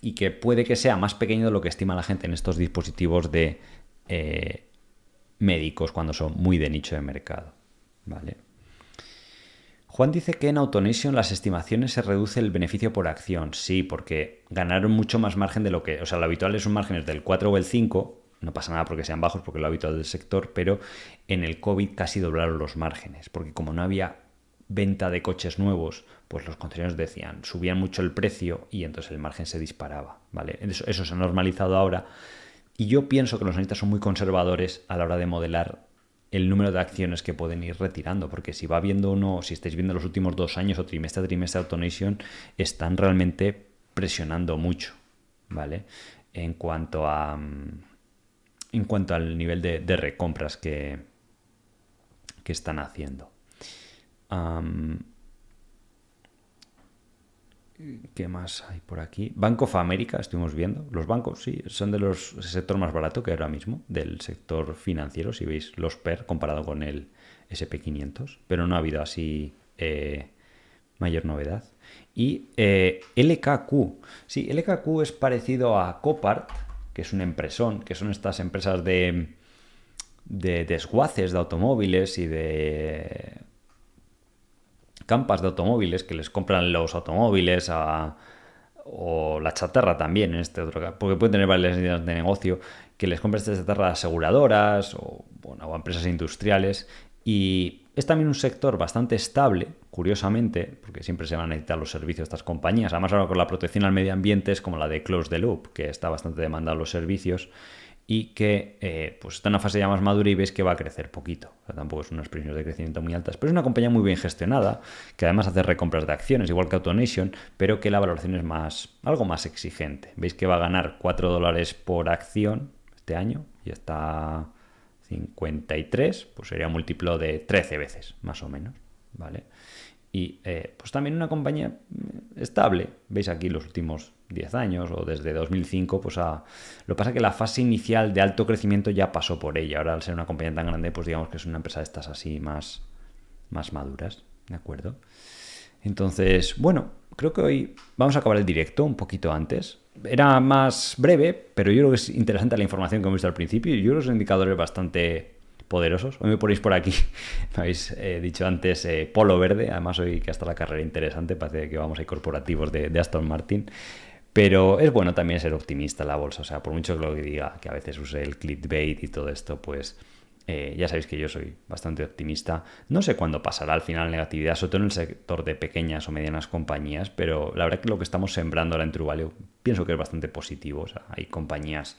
y que puede que sea más pequeño de lo que estima la gente en estos dispositivos de eh, médicos cuando son muy de nicho de mercado. ¿Vale? Juan dice que en Autonation las estimaciones se reduce el beneficio por acción. Sí, porque ganaron mucho más margen de lo que. O sea, lo habitual son márgenes del 4 o el 5. No pasa nada porque sean bajos, porque lo habitual del sector, pero en el COVID casi doblaron los márgenes, porque como no había venta de coches nuevos, pues los concesionarios decían, subían mucho el precio y entonces el margen se disparaba, ¿vale? Eso, se ha normalizado ahora y yo pienso que los analistas son muy conservadores a la hora de modelar el número de acciones que pueden ir retirando, porque si va viendo uno, si estáis viendo los últimos dos años o trimestre a trimestre Autonation, están realmente presionando mucho, ¿vale? En cuanto a en cuanto al nivel de, recompras que, que están haciendo. ¿Qué más hay por aquí? Banco of America, estuvimos viendo. Los bancos, sí, son de los sector más barato que ahora mismo, del sector financiero, si veis los PER comparado con el SP500, pero no ha habido así eh, mayor novedad. Y eh, LKQ, sí, LKQ es parecido a Copart, que es una empresón, que son estas empresas de, de desguaces de automóviles y de campas de automóviles que les compran los automóviles o la chatarra también en este otro caso, porque pueden tener varias líneas de negocio que les compran esta chatarra a aseguradoras o, bueno, a empresas industriales y es también un sector bastante estable, curiosamente, porque siempre se van a necesitar los servicios de estas compañías. Además, ahora con la protección al medio ambiente es como la de Close the Loop, que está bastante demandada los servicios y que eh, pues está en una fase ya más madura y veis que va a crecer poquito. tampoco es unas previsiones de crecimiento muy altas, pero es una compañía muy bien gestionada, que además hace recompras de acciones, igual que Autonation, pero que la valoración es más, algo más exigente. Veis que va a ganar 4 dólares por acción este año y está 53, pues sería múltiplo de 13 veces, más o menos. ¿Vale? Y eh, pues también una compañía mm, estable, veis aquí los últimos 10 años o desde 2005, pues a... lo que pasa es que la fase inicial de alto crecimiento ya pasó por ella. Ahora al ser una compañía tan grande, pues digamos que es una empresa de estas así más, más maduras, ¿de acuerdo? Entonces, bueno, creo que hoy vamos a acabar el directo un poquito antes. Era más breve, pero yo creo que es interesante la información que hemos visto al principio. Yo creo que son indicadores bastante poderosos. Hoy me ponéis por aquí, me habéis eh, dicho antes, eh, polo verde. Además, hoy que hasta la carrera interesante, parece que vamos a ir corporativos de, Aston Martin. Pero es bueno también ser optimista en la bolsa. O sea, por mucho que lo diga, que a veces use el clickbait y todo esto, pues eh, ya sabéis que yo soy bastante optimista. No sé cuándo pasará al final la negatividad, sobre todo en el sector de pequeñas o medianas compañías, pero la verdad que lo que estamos sembrando ahora en True pienso que es bastante positivo. O sea, hay compañías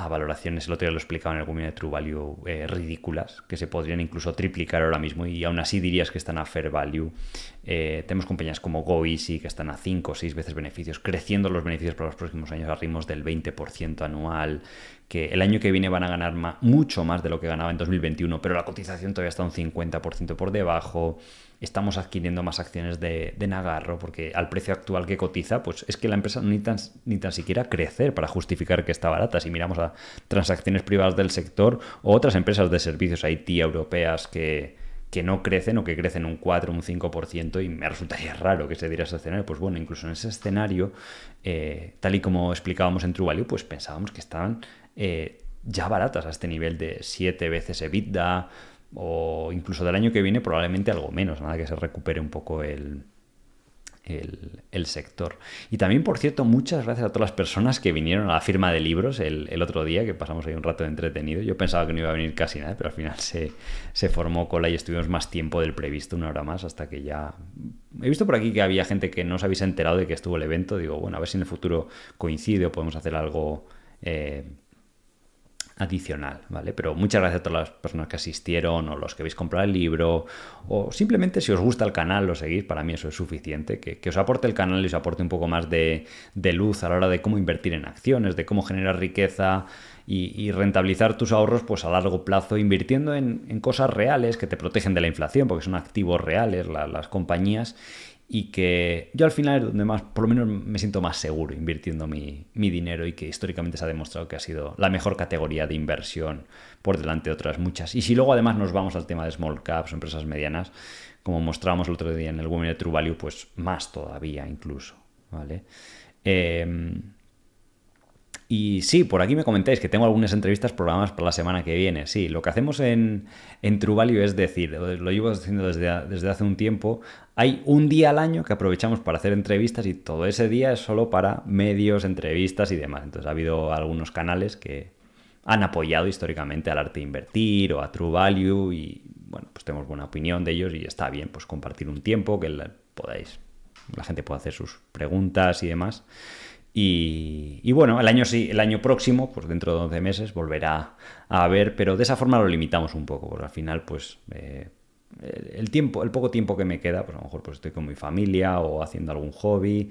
a valoraciones, el otro día lo explicaba en el webinar de True Value, eh, ridículas, que se podrían incluso triplicar ahora mismo y aún así dirías que están a fair value. Eh, tenemos compañías como GoEasy que están a 5 o 6 veces beneficios, creciendo los beneficios para los próximos años a ritmos del 20% anual, que el año que viene van a ganar mucho más de lo que ganaba en 2021, pero la cotización todavía está un 50% por debajo estamos adquiriendo más acciones de, Nagarro, porque al precio actual que cotiza, pues es que la empresa ni tan, ni tan siquiera crecer para justificar que está barata. Si miramos a transacciones privadas del sector o otras empresas de servicios IT europeas que, que no crecen o que crecen un 4, un 5% y me resultaría raro que se diera ese escenario. Pues bueno, incluso en ese escenario, eh, tal y como explicábamos en True Value, pues pensábamos que estaban eh, ya baratas a este nivel de 7 veces EBITDA, o incluso del año que viene probablemente algo menos, nada que se recupere un poco el, el, sector. Y también, por cierto, muchas gracias a todas las personas que vinieron a la firma de libros el, otro día, que pasamos ahí un rato entretenido. Yo pensaba que no iba a venir casi nada, pero al final se, se formó cola y estuvimos más tiempo del previsto, una hora más, hasta que ya... He visto por aquí que había gente que no os habéis enterado de que estuvo el evento. Digo, bueno, a ver si en el futuro coincide o podemos hacer algo... Eh, adicional, ¿vale? Pero muchas gracias a todas las personas que asistieron o los que habéis comprado el libro o simplemente si os gusta el canal lo seguís, para mí eso es suficiente, que, os aporte el canal y os aporte un poco más de, luz a la hora de cómo invertir en acciones, de cómo generar riqueza y, rentabilizar tus ahorros pues a largo plazo invirtiendo en, cosas reales que te protegen de la inflación porque son activos reales las compañías y que yo al final es donde más, por lo menos me siento más seguro invirtiendo mi, dinero y que históricamente se ha demostrado que ha sido la mejor categoría de inversión por delante de otras muchas. Y si luego además nos vamos al tema de small caps o empresas medianas, como mostrábamos el otro día en el webinar de True Value, pues más todavía incluso, ¿vale? Em, Y sí, por aquí me comentáis que tengo algunas entrevistas programadas para la semana que viene. Sí, lo que hacemos en, en True Value es decir, lo llevo haciendo desde, desde hace un tiempo, hay un día al año que aprovechamos para hacer entrevistas y todo ese día es solo para medios, entrevistas y demás. Entonces ha habido algunos canales que han apoyado históricamente al arte de invertir o a True Value y bueno, pues tenemos buena opinión de ellos y está bien pues compartir un tiempo que podáis, la gente pueda hacer sus preguntas y demás. Y, bueno, el año el año próximo, pues dentro de 11 meses, volverá a haber, pero de esa forma lo limitamos un poco, porque al final, pues eh, el tiempo, el poco tiempo que me queda, pues a lo mejor pues estoy con mi familia o haciendo algún hobby,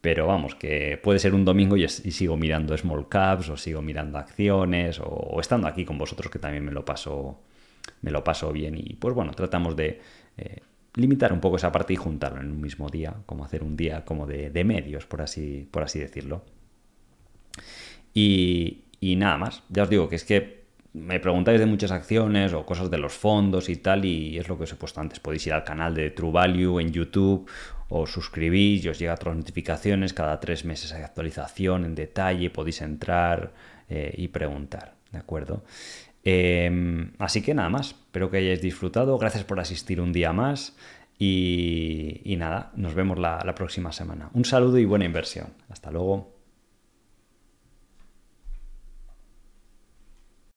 pero vamos, que puede ser un domingo y, sigo mirando small caps o sigo mirando acciones o, estando aquí con vosotros que también me lo paso, me lo paso bien y pues bueno, tratamos de eh, limitar un poco esa parte y juntarlo en un mismo día, como hacer un día como de, medios, por así, por así decirlo. Y, nada más, ya os digo que es que me preguntáis de muchas acciones o cosas de los fondos y tal, y es lo que os he puesto antes. Podéis ir al canal de True Value en YouTube o suscribís y os llega otras notificaciones. Cada tres meses hay actualización en detalle, podéis entrar eh, y preguntar, ¿de acuerdo? Em, así que nada más, espero que hayáis disfrutado, gracias por asistir un día más y, nada, nos vemos la próxima semana. Un saludo y buena inversión. Hasta luego.